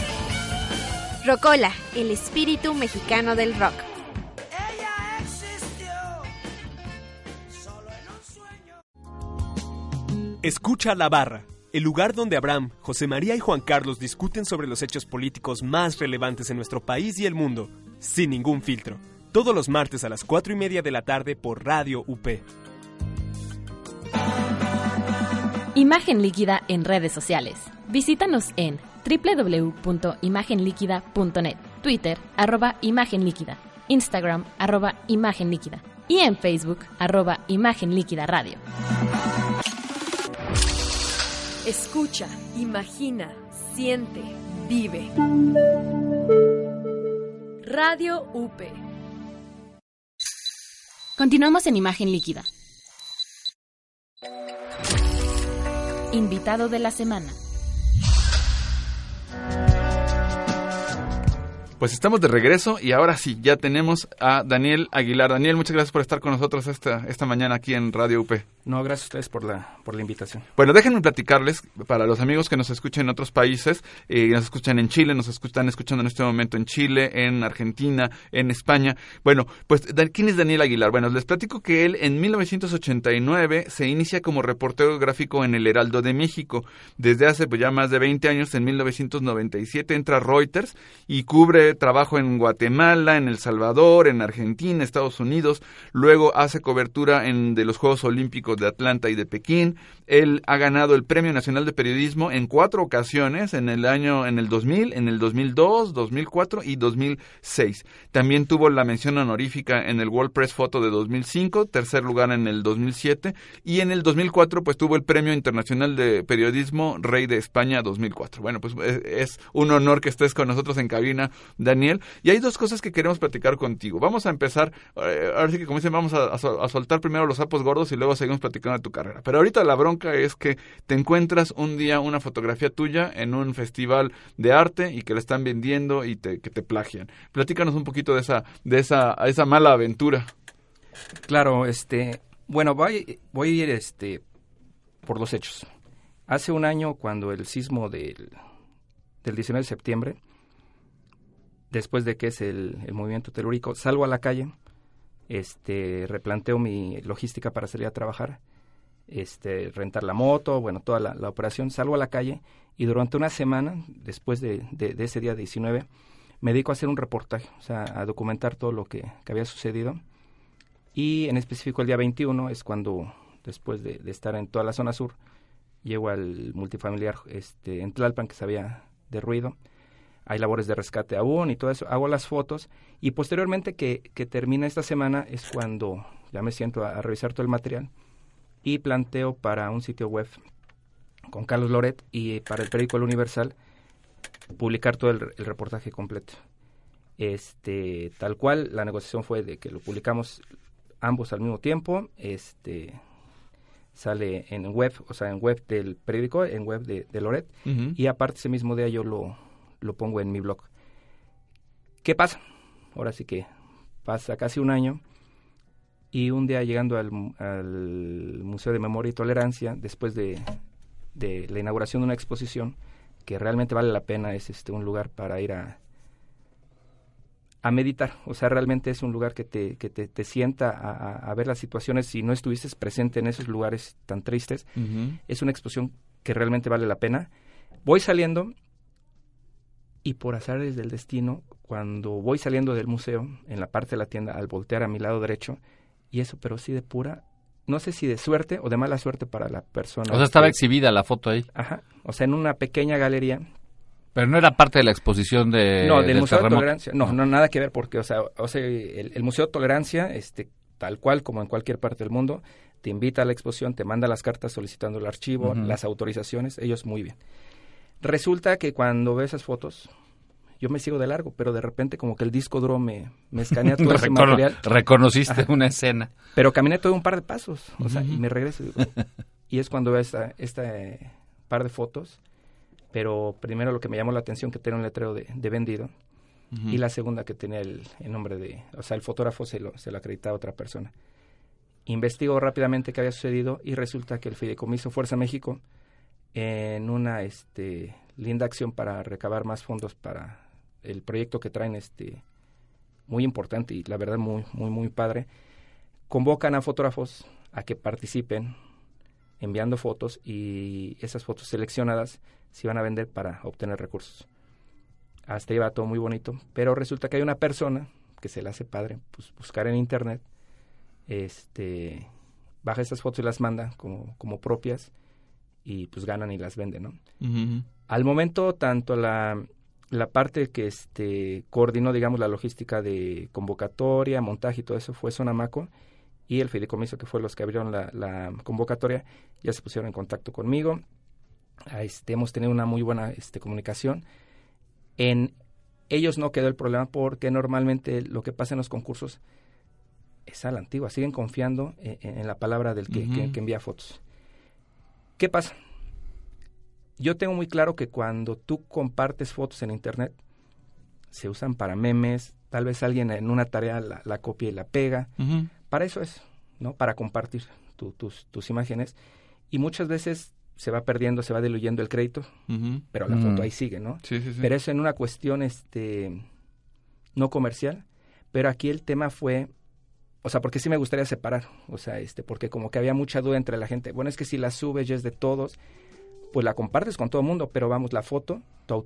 Rocola, el espíritu mexicano del rock. Escucha la barra, el lugar donde Abraham, José María y Juan Carlos discuten sobre los hechos políticos más relevantes en nuestro país y el mundo, sin ningún filtro. Todos los martes a las 4 y media de la tarde por Radio UP. Imagen Líquida en redes sociales. Visítanos en www.imagenliquida.net, Twitter, arroba Imagen Líquida, Instagram, arroba Imagen Líquida y en Facebook, arroba Imagen Líquida Radio. Escucha, imagina, siente, vive. Radio UP. Continuamos en Imagen Líquida. Invitado de la semana. Pues estamos de regreso y ahora sí, ya tenemos a Daniel Aguilar. Daniel, muchas gracias por estar con nosotros esta, esta mañana aquí en Radio UP. No, gracias a ustedes por la, por la invitación. Bueno, déjenme platicarles, para los amigos que nos escuchen en otros países, eh, nos escuchan en Chile, nos están escuchando en este momento en Chile, en Argentina, en España. Bueno, pues, ¿quién es Daniel Aguilar? Bueno, les platico que él en 1989 se inicia como reportero gráfico en el Heraldo de México. Desde hace pues, ya más de 20 años, en 1997, entra a Reuters y cubre trabajo en Guatemala, en El Salvador, en Argentina, Estados Unidos. Luego hace cobertura en, de los Juegos Olímpicos de Atlanta y de Pekín. Él ha ganado el Premio Nacional de Periodismo en cuatro ocasiones, en el año, en el 2000, en el 2002, 2004 y 2006. También tuvo la mención honorífica en el World Press Photo de 2005, tercer lugar en el 2007 y en el 2004 pues tuvo el Premio Internacional de Periodismo Rey de España 2004. Bueno, pues es un honor que estés con nosotros en cabina, Daniel. Y hay dos cosas que queremos platicar contigo. Vamos a empezar, eh, ahora sí que como dicen, vamos a, soltar primero los sapos gordos y luego seguimos platicando de tu carrera. Pero ahorita la bronca es que te encuentras un día una fotografía tuya en un festival de arte y que la están vendiendo y te, que te plagian. Platícanos un poquito de esa, de esa, esa mala aventura. Claro, este, bueno, voy, voy a ir este, por los hechos. Hace un año, cuando el sismo del, del 19 de septiembre, después de que es el, movimiento telúrico, salgo a la calle, este, replanteo mi logística para salir a trabajar, este, rentar la moto, bueno, toda la, operación, salgo a la calle y durante una semana, después de, ese día 19, me dedico a hacer un reportaje, o sea, a documentar todo lo que, había sucedido. Y en específico el día 21 es cuando, después de, de, estar en toda la zona sur, llego al multifamiliar este, en Tlalpan que se había derruido. Hay labores de rescate aún y todo eso. Hago las fotos y posteriormente que, que termina esta semana es cuando ya me siento a, a revisar todo el material y planteo para un sitio web con Carlos Loret y para el periódico El Universal publicar todo el, el, reportaje completo. Este, tal cual, la negociación fue de que lo publicamos ambos al mismo tiempo. Este, sale en web, o sea, en web del periódico, en web de, de Loret, uh -huh. y aparte ese mismo día yo lo, lo pongo en mi blog. ¿Qué pasa? Ahora sí que pasa casi un año y un día llegando al, al Museo de Memoria y Tolerancia, después de, de, la inauguración de una exposición que realmente vale la pena, es este un lugar para ir a, a meditar, o sea, realmente es un lugar que te, que te, te sienta a, a, ver las situaciones, si no estuviste presente en esos lugares tan tristes, es una exposición que realmente vale la pena. Voy saliendo y por azares del destino, cuando voy saliendo del museo, en la parte de la tienda, al voltear a mi lado derecho, y eso, pero sí de pura, no sé si de suerte o de mala suerte para la persona. O sea, estaba exhibida la foto ahí. Ajá, o sea, en una pequeña galería. Pero no era parte de la exposición de No, del, Museo de Tolerancia. No, no, nada que ver porque, o sea, o sea el, Museo de Tolerancia, este, tal cual como en cualquier parte del mundo, te invita a la exposición, te manda las cartas solicitando el archivo, las autorizaciones, ellos muy bien. Resulta que cuando ve esas fotos, yo me sigo de largo, pero de repente como que el disco duro me, me escanea todo ese material. Reconociste una escena. Pero caminé todo un par de pasos, o sea, y me regreso. y es cuando veo esta, este par de fotos, pero primero lo que me llamó la atención que tenía un letrero de, vendido, y la segunda que tenía el, nombre de, o sea, el fotógrafo se lo, se lo acreditaba a otra persona. Investigo rápidamente qué había sucedido y resulta que el Fideicomiso Fuerza México en una este, linda acción para recabar más fondos para el proyecto que traen este muy importante y la verdad muy muy muy padre. Convocan a fotógrafos a que participen enviando fotos y esas fotos seleccionadas se van a vender para obtener recursos. Hasta ahí va todo muy bonito pero resulta que hay una persona que se le hace padre pues buscar en internet este baja esas fotos y las manda como como propias y pues ganan y las venden, ¿no? Al momento, tanto la, la parte que este, coordinó, digamos, la logística de convocatoria, montaje y todo eso fue Sonamaco y el fideicomiso, que fue los que abrieron la, la convocatoria, ya se pusieron en contacto conmigo. Este, hemos tenido una muy buena este, comunicación. En ellos no quedó el problema porque normalmente lo que pasa en los concursos es a la antigua, siguen confiando en, la palabra del que, que envía fotos. ¿Qué pasa? Yo tengo muy claro que cuando tú compartes fotos en Internet, se usan para memes, tal vez alguien en una tarea la, copia y la pega. Para eso es, ¿no? Para compartir tus, tus imágenes. Y muchas veces se va perdiendo, se va diluyendo el crédito, pero la foto mm. ahí sigue, ¿no? Sí, sí, sí. Pero eso en una cuestión este, no comercial. Pero aquí el tema fue o sea, porque sí me gustaría separar, o sea, este, porque como que había mucha duda entre la gente. Bueno, es que si la subes ya es de todos, pues la compartes con todo el mundo, pero vamos, la foto,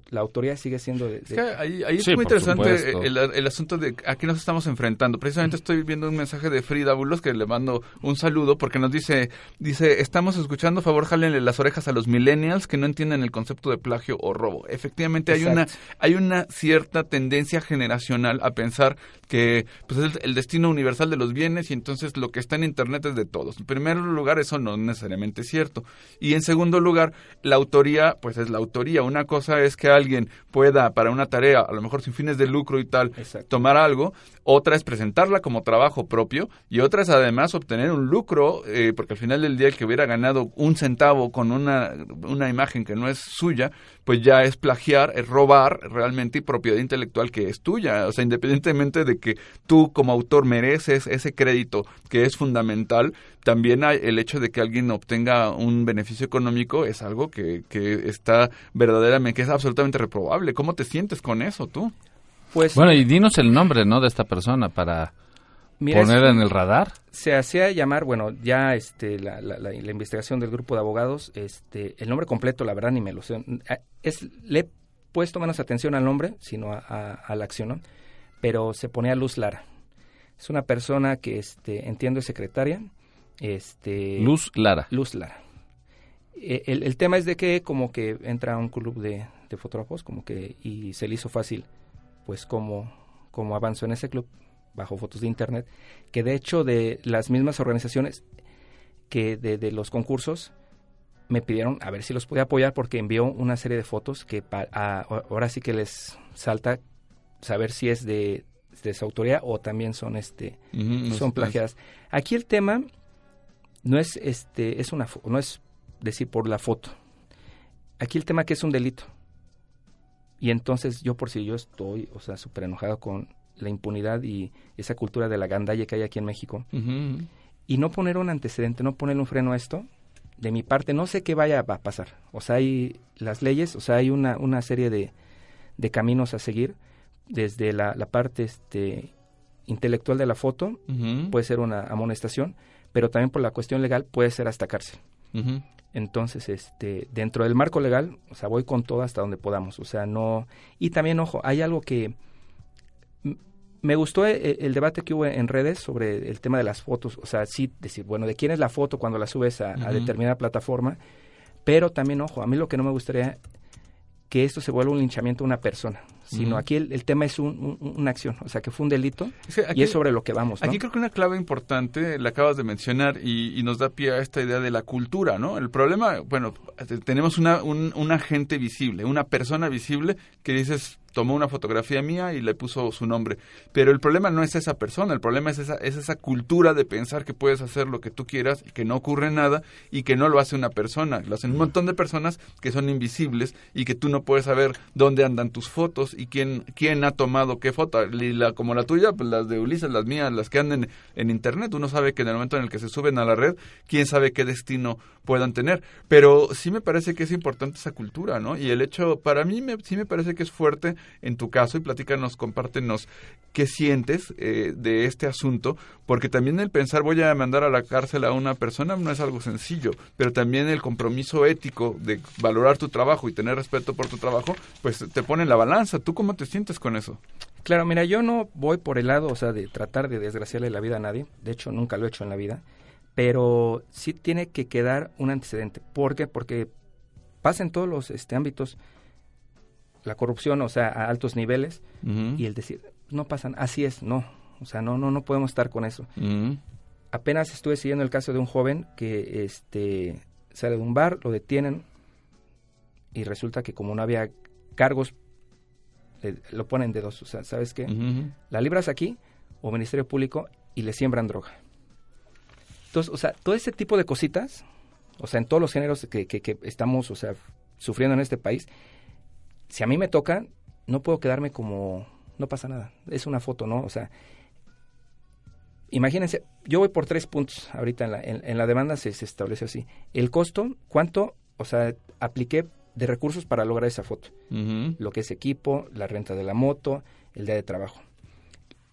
la autoría sigue siendo de... ahí, es muy interesante el, asunto de a qué nos estamos enfrentando. Precisamente estoy viendo un mensaje de Frida Bulos que le mando un saludo porque nos dice, dice, estamos escuchando, favor, jálenle las orejas a los millennials que no entienden el concepto de plagio o robo. Efectivamente hay una, hay una cierta tendencia generacional a pensar que pues, es el, destino universal de los bienes y entonces lo que está en Internet es de todos. En primer lugar, eso no es necesariamente cierto. Y en segundo lugar, la autoría, pues es la autoría. Una cosa es que alguien pueda, para una tarea, a lo mejor sin fines de lucro y tal, tomar algo. Otra es presentarla como trabajo propio y otra es además obtener un lucro, eh, porque al final del día el que hubiera ganado un centavo con una, una imagen que no es suya, pues ya es plagiar, es robar realmente y propiedad intelectual que es tuya. O sea, independientemente de que tú como autor mereces ese crédito que es fundamental, también hay el hecho de que alguien obtenga un beneficio económico es algo que, que está verdaderamente, que es absolutamente reprobable. ¿Cómo te sientes con eso tú? Pues, bueno, y dinos el nombre, ¿no? De esta persona para poner en el radar. Se hacía llamar, bueno, ya este, la, la, investigación del grupo de abogados, este, el nombre completo, la verdad, ni me lo sé. Es, le he puesto menos atención al nombre, sino a, la acción, ¿no? Pero se ponía Luz Lara. Es una persona que, este, entiendo, es secretaria. Este, Luz Lara. Luz Lara. E, el, el, tema es de que como que entra a un club de, de fotógrafos, como que, y se le hizo fácil pues cómo, cómo avanzó en ese club bajo fotos de internet, que de hecho de las mismas organizaciones que de, los concursos me pidieron a ver si los podía apoyar porque envió una serie de fotos que ahora sí que les salta saber si es de, de su autoría o también son este son plagiadas. Aquí el tema no es este es una no es decir por la foto. Aquí el tema que es un delito. Y entonces yo por si yo estoy, o sea, súper enojado con la impunidad y esa cultura de la gandalla que hay aquí en México. Y no poner un antecedente, no poner un freno a esto, de mi parte, no sé qué vaya a pasar. O sea, hay las leyes, o sea, hay una, una serie de, de caminos a seguir, desde la, la parte este, intelectual de la foto, puede ser una amonestación, pero también por la cuestión legal puede ser hasta cárcel. Entonces, este, dentro del marco legal, o sea, voy con todo hasta donde podamos. O sea, no. Y también, ojo, hay algo que. Me gustó el, el debate que hubo en redes sobre el tema de las fotos. O sea, sí, decir, bueno, de quién es la foto cuando la subes a, a determinada plataforma. Pero también, ojo, a mí lo que no me gustaría que esto se vuelva un linchamiento a una persona, sino aquí el, el tema es un- un- una acción, o sea, que fue un delito aquí- y es sobre lo que vamos, ¿no? Aquí creo que una clave importante la acabas de mencionar y, y nos da pie a esta idea de la cultura, ¿no? El problema, bueno, te- tenemos una, un, un agente visible, una persona visible que dices tomó una fotografía mía y le puso su nombre. Pero el problema no es esa persona, el problema es esa, es esa cultura de pensar que puedes hacer lo que tú quieras y que no ocurre nada y que no lo hace una persona. Lo hacen un montón de personas que son invisibles y que tú no puedes saber dónde andan tus fotos y quién, quién ha tomado qué foto. Como la tuya, pues las de Ulises, las mías, las que andan en internet. Uno sabe que en el momento en el que se suben a la red, quién sabe qué destino puedan tener. Pero sí me parece que es importante esa cultura, ¿no? Y el hecho, para mí me, sí me parece que es fuerte en tu caso y platícanos, compártenos qué sientes eh, de este asunto, porque también el pensar voy a mandar a la cárcel a una persona no es algo sencillo, pero también el compromiso ético de valorar tu trabajo y tener respeto por tu trabajo, pues te pone en la balanza. ¿Tú cómo te sientes con eso? Claro, mira, yo no voy por el lado, o sea, de tratar de desgraciarle la vida a nadie. De hecho, nunca lo he hecho en la vida. Pero sí tiene que quedar un antecedente. ¿Por qué? Porque pasa en todos los este, ámbitos la corrupción, o sea, a altos niveles, y el decir, no pasan, así es, no. O sea, no, no, no podemos estar con eso. Apenas estuve siguiendo el caso de un joven que este, sale de un bar, lo detienen, y resulta que como no había cargos, eh, lo ponen de dos. O sea, ¿sabes qué? La libras aquí o Ministerio Público y le siembran droga. Entonces, o sea, todo ese tipo de cositas, o sea, en todos los géneros que, que, que estamos, o sea, sufriendo en este país, si a mí me toca, no puedo quedarme como, no pasa nada, es una foto, ¿no? O sea, imagínense, yo voy por tres puntos ahorita en la, en, en la demanda se, se establece así. El costo, ¿cuánto, o sea, apliqué de recursos para lograr esa foto? Lo que es equipo, la renta de la moto, el día de trabajo.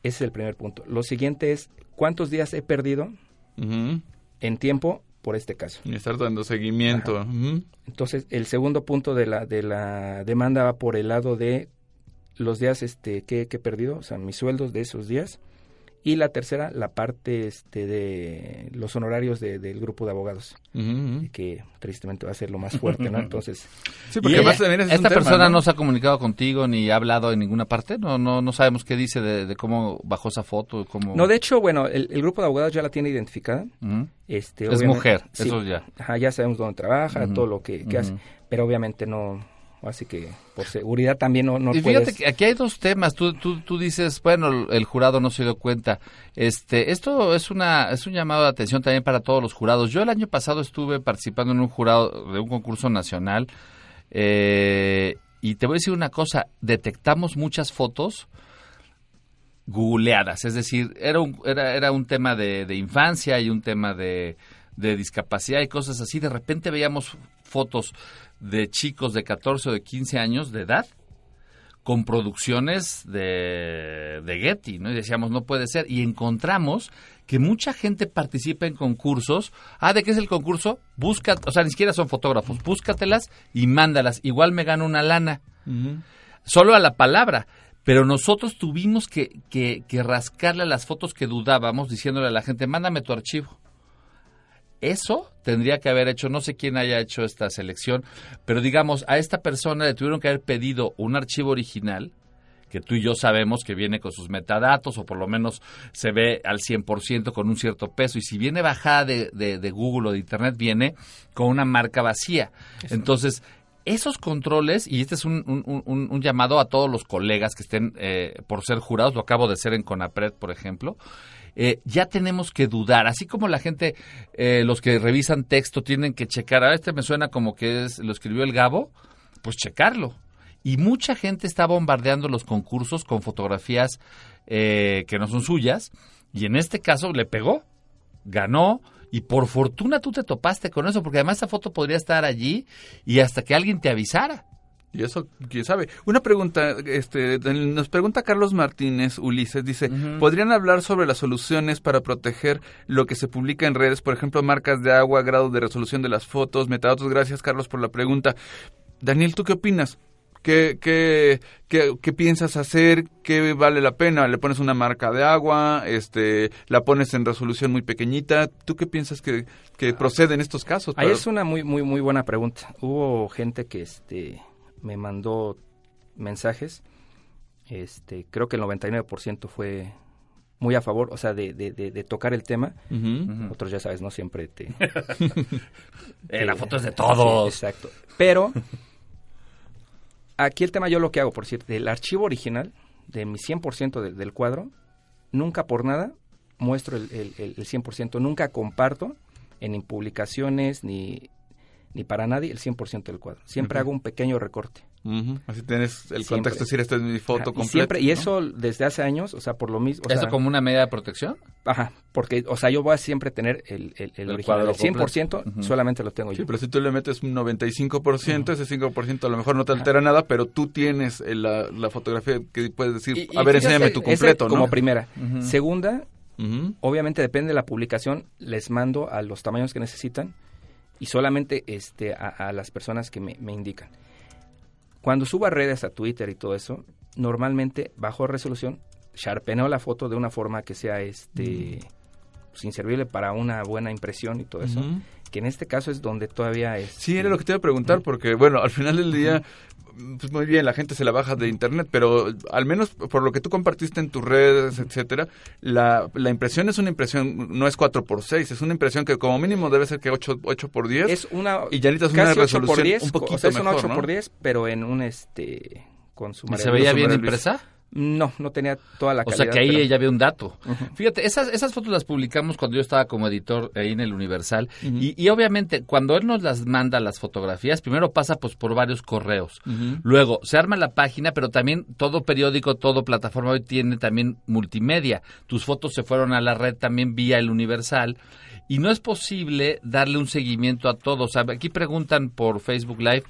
Ese es el primer punto. Lo siguiente es, ¿cuántos días he perdido En tiempo por este caso? Y estar dando seguimiento. Entonces, el segundo punto de la, de la demanda va por el lado de los días este, que, que he perdido, o sea, mis sueldos de esos días. Y la tercera, la parte este, de los honorarios de- del grupo de abogados, que tristemente va a ser lo más fuerte, ¿no? <laughs> Entonces, Sí, ¿Y porque además también es esta un tema, persona ¿no? ¿no? se ha comunicado contigo ni ha hablado en ninguna parte? No no no sabemos qué dice de, de cómo bajó esa foto, cómo no, de hecho, bueno, el, el grupo de abogados ya la tiene identificada. Este, Es mujer, sí. eso ya. Ajá, ya sabemos dónde trabaja, todo lo que, que hace, pero obviamente no, así que por seguridad también no, no y fíjate puedes- que aquí hay dos temas. Tú, tú, tú dices, bueno, el, jurado no se dio cuenta. Este, esto es una es un llamado de atención también para todos los jurados. Yo el año pasado estuve participando en un jurado de un concurso nacional eh, y te voy a decir una cosa. Detectamos muchas fotos googleadas, es decir, era un, era, era un tema de, de infancia y un tema de, de discapacidad y cosas así. De repente veíamos fotos de chicos de 14 o de 15 años de edad con producciones de, de Getty, ¿no? Y decíamos, no puede ser. Y encontramos que mucha gente participa en concursos. Ah, ¿de qué es el concurso? Busca, o sea, ni siquiera son fotógrafos. Búscatelas y mándalas. Igual me gano una lana. Solo a la palabra. Pero nosotros tuvimos que, que, que rascarle a las fotos que dudábamos, diciéndole a la gente, mándame tu archivo. Eso tendría que haber hecho, no sé quién haya hecho esta selección, pero digamos, a esta persona le tuvieron que haber pedido un archivo original, que tú y yo sabemos que viene con sus metadatos, o por lo menos se ve al 100% con un cierto peso, y si viene bajada de, de- de Google o de Internet, viene con una marca vacía. Entonces, esos controles, y este es un, un- un- un llamado a todos los colegas que estén eh, por ser jurados, lo acabo de ser en CONAPRED, por ejemplo, eh, ya tenemos que dudar, así como la gente, eh, los que revisan texto tienen que checar, a este me suena como que lo escribió el Gabo, pues checarlo. y mucha gente está bombardeando los concursos con fotografías eh, que no son suyas y en este caso le pegó, ganó y por fortuna tú te topaste con eso porque además esa foto podría estar allí y hasta que alguien te avisara. Y eso, quién sabe. Una pregunta, este, nos pregunta Carlos Martínez Ulises, dice, ¿podrían hablar sobre las soluciones para proteger lo que se publica en redes, por ejemplo, marcas de agua, grado de resolución de las fotos, metadatos? Gracias, Carlos, por la pregunta. Daniel, ¿tú qué opinas? ¿Qué, qué, qué, piensas hacer? ¿Qué vale la pena? ¿Le pones una marca de agua? Este, ¿La pones en resolución muy pequeñita? ¿Tú qué piensas que, que procede en estos casos? Ahí es una muy, muy, muy buena pregunta. Hubo gente que, este me mandó mensajes. Este, creo que el 99% fue muy a favor, o sea, de, de, tocar el tema. Otros ya sabes, no siempre <laughs> te... Eh, la foto es de todos. exacto. Pero aquí el tema yo lo que hago, por cierto, del archivo original, de mi 100% del cuadro, nunca por nada muestro el, el, el 100%, nunca comparto en publicaciones ni ni para nadie el 100% del cuadro. Siempre hago un pequeño recorte. Así tienes el contexto, decir, esta es mi foto completa. Y, siempre, y eso desde hace años, o sea, por lo mismo... ¿Eso como una medida de protección? Ajá, porque, o sea, yo voy a siempre tener el, el, el, original, el 100% solamente lo tengo yo. Sí, pero si tú le metes un 95%, ese 5% a lo mejor no te altera nada, pero tú tienes la, la, fotografía que puedes decir, a ver, enséñame tu completo, como primera. Segunda, obviamente depende de la publicación, les mando a los tamaños que necesitan y solamente este, a, las personas que me, indican. Cuando subo a redes, a Twitter y todo eso, normalmente bajo resolución, sharpeneo la foto de una forma que sea este pues, inservible para una buena impresión y todo eso. Que en este caso es donde todavía es. Sí, era lo que te iba a preguntar, porque bueno, al final del día pues muy bien, la gente se la baja de internet, pero al menos por lo que tú compartiste en tus redes, etcétera, la, la impresión es una impresión, no es 4 por 6 es una impresión que como mínimo debe ser que 8, 8 por 10 Es una y ya necesitas una resolución 10, un poquito o sea, es mejor, 8 ¿no? por 10, pero en un este con su ¿Se veía bien impresa? No, no tenía toda la calidad. O sea que ahí ella ve un dato. Fíjate, esas, esas fotos las publicamos cuando yo estaba como editor ahí en el Universal. y, y, obviamente, cuando él nos las manda las fotografías, primero pasa pues por varios correos. Luego se arma la página, pero también todo periódico, todo plataforma hoy tiene también multimedia. Tus fotos se fueron a la red también vía el Universal. Y no es posible darle un seguimiento a todos. Aquí preguntan por Facebook Live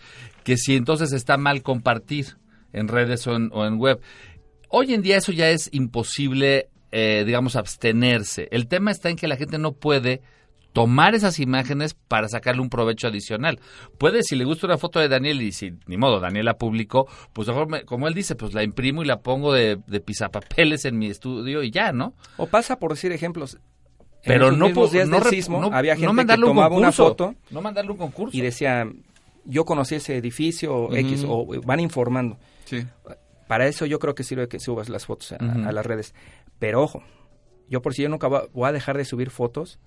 que si entonces está mal compartir en redes o en, o en web. Hoy en día eso ya es imposible, eh, digamos, abstenerse. El tema está en que la gente no puede tomar esas imágenes para sacarle un provecho adicional. Puede, si le gusta una foto de Daniel y si, ni modo, Daniel la publicó, pues mejor, como él dice, pues la imprimo y la pongo de, de pisapapeles en mi estudio y ya, ¿no? O pasa por decir ejemplos. Pero en no, días del no, sismo, no, había gente no mandarle que un tomaba una foto no mandarle un concurso y decía, yo conocí ese edificio X, o van informando. Sí. Para eso yo creo que sirve que subas las fotos a, a las redes. Pero ojo, yo por si yo nunca voy a dejar de subir fotos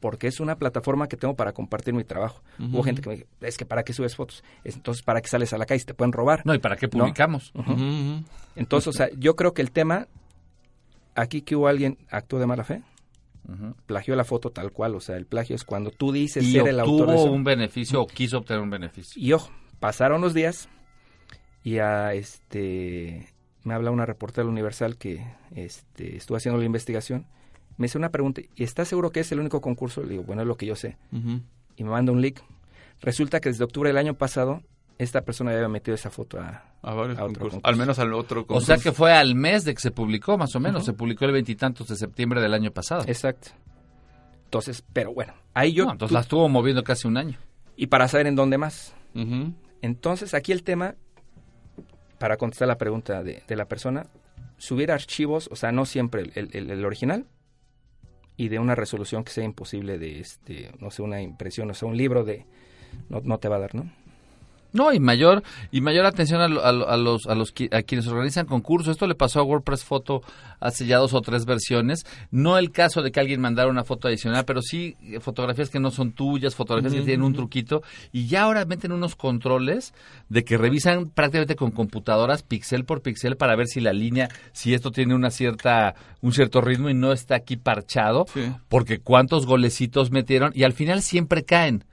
porque es una plataforma que tengo para compartir mi trabajo. Hubo gente que me dijo, es que ¿para qué subes fotos? Es, Entonces, ¿para qué sales a la calle? Te pueden robar. No, ¿y para qué publicamos? Entonces, o sea, yo creo que el tema, aquí que hubo alguien actuó de mala fe, plagió la foto tal cual, o sea, el plagio es cuando tú dices y ser el autor eso. un beneficio o quiso obtener un beneficio. Y ojo, pasaron los días y a este me habla una reportera del Universal que este, estuvo haciendo la investigación. Me hizo una pregunta, ¿y estás seguro que es el único concurso? Le digo, bueno, es lo que yo sé. Y me manda un link. Resulta que desde octubre del año pasado, esta persona ya había metido esa foto a, A varios a otro concurso. Al menos al otro O concurso. sea que fue al mes de que se publicó, más o menos. Se publicó el veintitantos de septiembre del año pasado. Exacto. Entonces, pero bueno, ahí yo... No, entonces tú- la estuvo moviendo casi un año. y para saber en dónde más. Entonces, aquí el tema, para contestar la pregunta de, la persona, subir archivos, o sea, no siempre el- el original, y de una resolución que sea imposible de, este, no sé, una impresión, o sea, un libro de, no, no te va a dar, ¿no? No, y mayor y mayor atención a, a a los a los a quienes organizan concursos. Esto le pasó a WordPress Photo hace ya dos o tres versiones. No el caso de que alguien mandara una foto adicional, pero sí eh, fotografías que no son tuyas, fotografías que tienen un truquito y ya ahora meten unos controles de que revisan prácticamente con computadoras pixel por pixel para ver si la línea, si esto tiene una cierta un cierto ritmo y no está aquí parchado, Sí. porque cuántos golecitos metieron y al final siempre caen.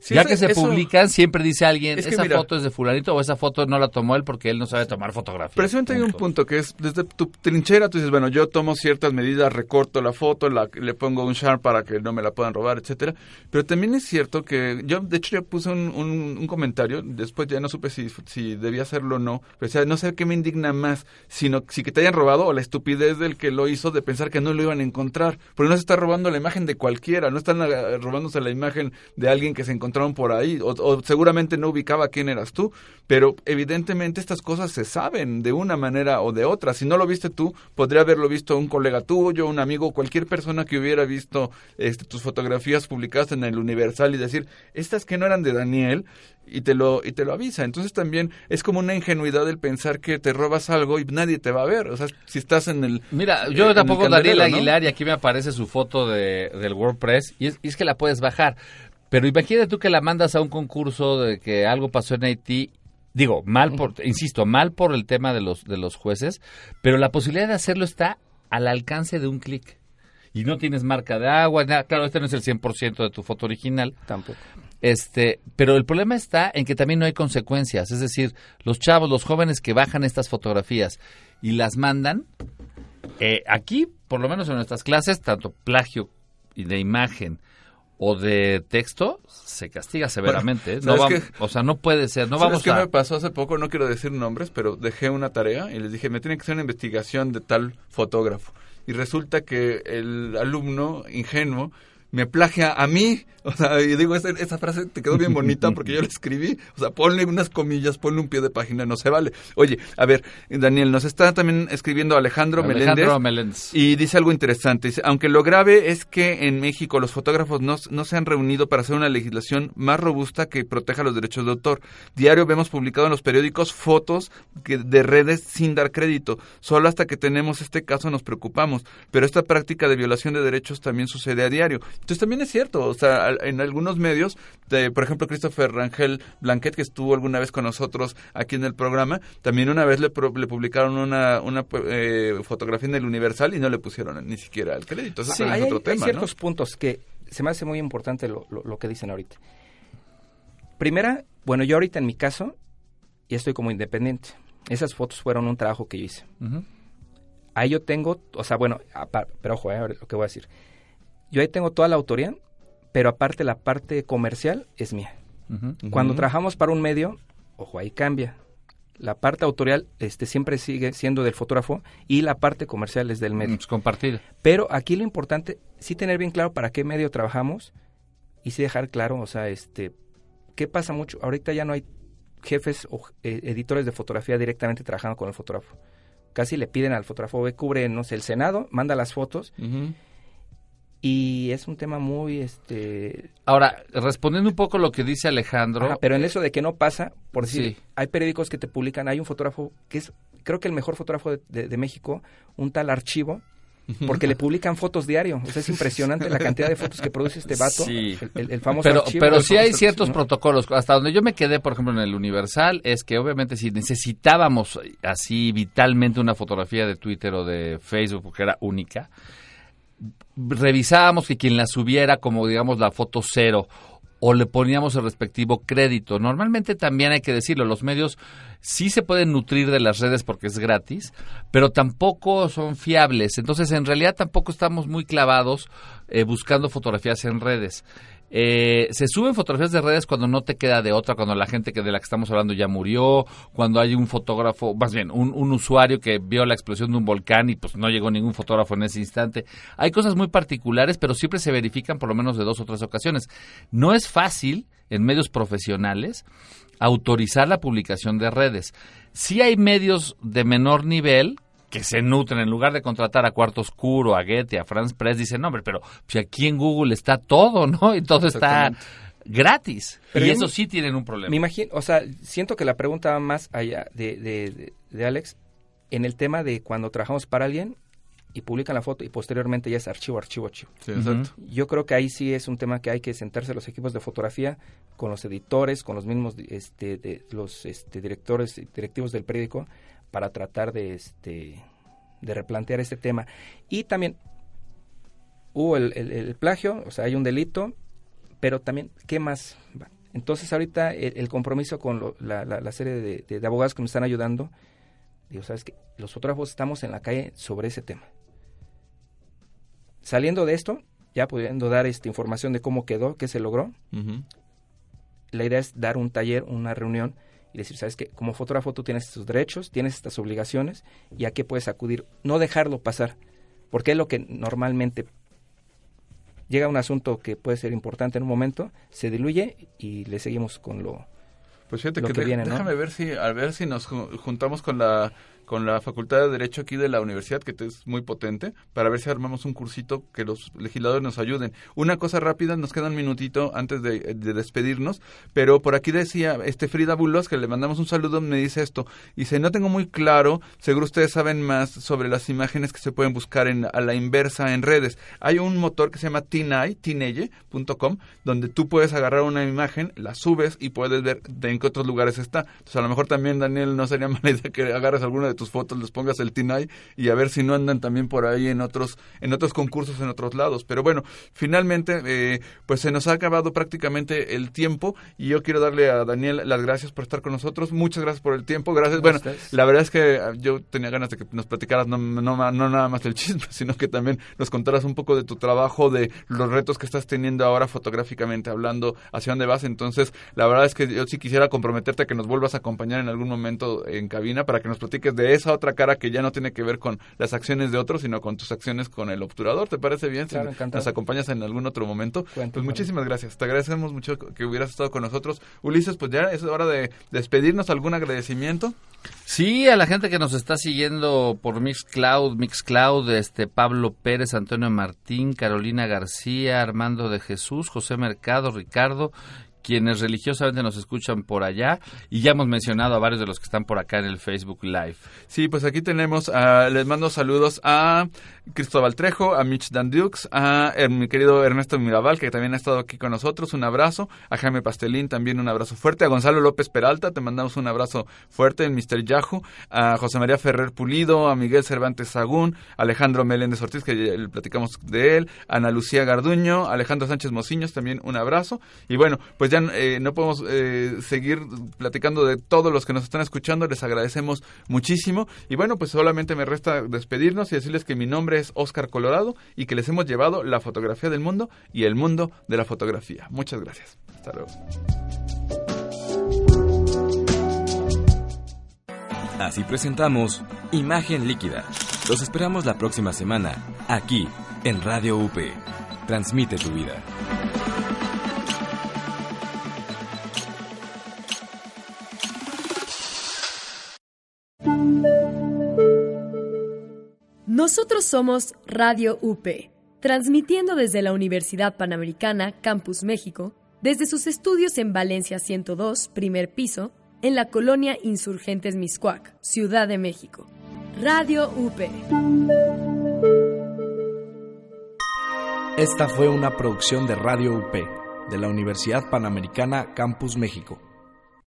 Sí, ya eso- que se eso- publican, siempre dice alguien, Es que esa mira- foto es de fulanito o esa foto no la tomó él porque él no sabe tomar fotografías. Precisamente hay un punto que es desde tu trinchera, tú dices, bueno, yo tomo ciertas medidas, recorto la foto, la, le pongo un sharp para que no me la puedan robar, etcétera. Pero también es cierto que yo, de hecho, yo puse un, un- un comentario, después ya no supe si, si debía hacerlo o no, pero o sea, no sé qué me indigna más, sino si que te hayan robado o la estupidez del que lo hizo de pensar que no lo iban a encontrar, porque no se está robando la imagen de cualquiera, no están eh, robándose la imagen de alguien que se encontraron por ahí, o, o seguramente no ubicaba quién eras tú, pero evidentemente estas cosas se saben de una manera o de otra. Si no lo viste tú, podría haberlo visto un colega tuyo, un amigo, cualquier persona que hubiera visto este, tus fotografías publicadas en el Universal y decir, estas que no eran de Daniel, y te lo y te lo avisa. Entonces también es como una ingenuidad el pensar que te robas algo y nadie te va a ver. O sea, si estás en el Mira, eh, yo el tampoco Daniel ¿no? Aguilar y aquí me aparece su foto de, del WordPress y es, y es que la puedes bajar. Pero imagínate tú que la mandas a un concurso de que algo pasó en Haití. Digo, mal por, insisto, mal por el tema de los, de los jueces, pero la posibilidad de hacerlo está al alcance de un clic. Y no tienes marca de agua, nada. claro, este no es el 100% de tu foto original. Tampoco. Este, pero el problema está en que también no hay consecuencias, es decir, los chavos, los jóvenes que bajan estas fotografías y las mandan, eh, aquí, por lo menos en nuestras clases, tanto plagio y de imagen o de texto se castiga severamente. ¿eh? No ¿sabes vam- o sea, no puede ser, no ¿Sabes vamos qué a me pasó hace poco? No quiero decir nombres, pero dejé una tarea y les dije, me tiene que hacer una investigación de tal fotógrafo. Y resulta que el alumno ingenuo me plagia a mí. <laughs> O sea, y digo, esa, esa frase te quedó bien bonita <laughs> porque yo la escribí. O sea, ponle unas comillas, ponle un pie de página, no se vale. Oye, a ver, Daniel, nos está también escribiendo Alejandro, Alejandro Meléndez. Meléndez. Y dice algo interesante. Dice, aunque lo grave es que en México los fotógrafos no, no se han reunido para hacer una legislación más robusta que proteja los derechos de autor. Diario vemos publicado en los periódicos fotos que, de redes sin dar crédito. Solo hasta que tenemos este caso nos preocupamos. Pero esta práctica de violación de derechos también sucede a diario. Entonces también es cierto. O sea, en algunos medios, de, por ejemplo, Christopher Rangel Blanquet, que estuvo alguna vez con nosotros aquí en el programa, también una vez le, pro- le publicaron una, una eh, fotografía en el Universal y no le pusieron ni siquiera el crédito. Eso Sí, hay, otro hay tema, ciertos ¿no? puntos que se me hace muy importante lo, lo- lo que dicen ahorita. Primera, bueno, yo ahorita en mi caso ya estoy como independiente. Esas fotos fueron un trabajo que yo hice. Ahí yo tengo, o sea, bueno, pero ojo, eh, lo que voy a decir. Yo ahí tengo toda la autoría, pero aparte la parte comercial es mía. Cuando trabajamos para un medio, ojo, ahí cambia. La parte autorial este, siempre sigue siendo del fotógrafo y la parte comercial es del medio. Es compartida. Pero aquí lo importante, sí tener bien claro para qué medio trabajamos y sí dejar claro, o sea, este, ¿qué pasa mucho? Ahorita ya no hay jefes o eh, editores de fotografía directamente trabajando con el fotógrafo. Casi le piden al fotógrafo, ve, cubre, no sé, el Senado, manda las fotos y es un tema muy, este... Ahora, respondiendo un poco lo que dice Alejandro. Ajá, pero en eso de que no pasa, por decir, Sí. hay periódicos que te publican, hay un fotógrafo que es, creo que el mejor fotógrafo de, de- de México, un tal Archivo, porque le publican fotos diario. O sea, es <laughs> impresionante la cantidad de fotos que produce este vato, Sí. el, famoso pero, Archivo. pero sí hay ciertos protocolos. Hasta donde yo me quedé, por ejemplo, en el Universal, es que obviamente si necesitábamos así vitalmente una fotografía de Twitter o de Facebook, porque era única, revisábamos que quien la subiera como, digamos, la foto cero o le poníamos el respectivo crédito. Normalmente también hay que decirlo, los medios sí se pueden nutrir de las redes porque es gratis, pero tampoco son fiables. Entonces, en realidad tampoco estamos muy clavados eh, buscando fotografías en redes. Eh, se suben fotografías de redes cuando no te queda de otra, cuando la gente que de la que estamos hablando ya murió, cuando hay un fotógrafo, más bien un, usuario que vio la explosión de un volcán y pues no llegó ningún fotógrafo en ese instante. Hay cosas muy particulares, pero siempre se verifican por lo menos de dos o tres ocasiones. No es fácil en medios profesionales autorizar la publicación de redes. Sí hay medios de menor nivel que se nutren, en lugar de contratar a Cuarto Oscuro, a Getty, a France Press, dicen, no, hombre, pero si aquí en Google está todo, ¿no? Y todo está gratis. Pero y eso sí tienen un problema. Me imagino, o sea, siento que la pregunta va más allá de, de, de- de Alex en el tema de cuando trabajamos para alguien y publican la foto y posteriormente ya es archivo, archivo, archivo. Sí, exacto. Yo creo que ahí sí es un tema que hay que sentarse los equipos de fotografía con los editores, con los mismos este, de, los este, directores y directivos del periódico para tratar de este de replantear este tema. Y también hubo el, el- el plagio, o sea, hay un delito, pero también, ¿qué más? Entonces ahorita el, compromiso con la, serie de, abogados que me están ayudando, digo, ¿sabes que Los fotógrafos estamos en la calle sobre ese tema. Saliendo de esto, ya pudiendo dar esta información de cómo quedó, qué se logró, la idea es dar un taller, una reunión decir, ¿sabes qué? Como fotógrafo tú tienes estos derechos, tienes estas obligaciones y a qué puedes acudir. No dejarlo pasar, porque es lo que normalmente llega un asunto que puede ser importante en un momento, se diluye y le seguimos con lo, pues fíjate que, viene, déjame ver si a ver si nos juntamos con la con la Facultad de Derecho aquí de la universidad, que es muy potente, para ver si armamos un cursito que los legisladores nos ayuden. Una cosa rápida, nos queda un minutito antes de, despedirnos, pero por aquí decía este Frida Bulos, que le mandamos un saludo, me dice esto, dice, no tengo muy claro, seguro ustedes saben más sobre las imágenes que se pueden buscar en, a la inversa en redes. Hay un motor que se llama tineye.com, donde tú puedes agarrar una imagen, la subes y puedes ver en qué otros lugares está. Entonces a lo mejor también, Daniel, no sería <laughs> mala idea que agarres alguna de tus fotos, les pongas el TINAI y a ver si no andan también por ahí en otros, en otros concursos en otros lados. Pero bueno, finalmente, eh, pues se nos ha acabado prácticamente el tiempo y yo quiero darle a Daniel las gracias por estar con nosotros. Muchas gracias por el tiempo. Gracias. Bueno, la verdad es que ah, yo tenía ganas de que nos platicaras no, no, no nada más del chisme, <laughs> sino que también nos contaras un poco de tu trabajo, de los retos que estás teniendo ahora fotográficamente hablando, hacia dónde vas. Entonces, la verdad es que yo sí quisiera comprometerte a que nos vuelvas a acompañar en algún momento en cabina para que nos platiques de esa otra cara que ya no tiene que ver con las acciones de otros, sino con tus acciones con el obturador. ¿Te parece bien? si nos acompañas en algún otro momento. pues muchísimas gracias. Te agradecemos mucho que hubieras estado con nosotros. Ulises, pues ya es hora de despedirnos. ¿Algún agradecimiento? Sí, a la gente que nos está siguiendo por Mixcloud, Mixcloud, este Pablo Pérez, Antonio Martín, Carolina García, Armando de Jesús, José Mercado, Ricardo quienes religiosamente nos escuchan por allá y ya hemos mencionado a varios de los que están por acá en el Facebook Live. Sí, pues aquí tenemos, uh, les mando saludos a Cristóbal Trejo, a Mitch Dandukes, a mi querido Ernesto Mirabal, que también ha estado aquí con nosotros, un abrazo, a Jaime Pastelín también un abrazo fuerte, a Gonzalo López Peralta, te mandamos un abrazo fuerte en Mr. Yahoo, a José María Ferrer Pulido, a Miguel Cervantes Sagún, a Alejandro Meléndez Ortiz, que platicamos de él, a Ana Lucía Garduño, a Alejandro Sánchez Mociños, también un abrazo, y bueno, pues ya eh, no podemos eh, seguir platicando de todos los que nos están escuchando, les agradecemos muchísimo, y bueno, pues solamente me resta despedirnos y decirles que mi nombre es Oscar Colorado y que les hemos llevado la fotografía del mundo y el mundo de la fotografía. Muchas gracias. Hasta luego. Así presentamos Imagen Líquida. Los esperamos la próxima semana, aquí, en Radio UP. Transmite tu vida. Nosotros somos Radio UP, transmitiendo desde la Universidad Panamericana, Campus México, desde sus estudios en Valencia 102, primer piso, en la colonia Insurgentes Miscuac, Ciudad de México. Radio UP. Esta fue una producción de Radio UP, de la Universidad Panamericana, Campus México.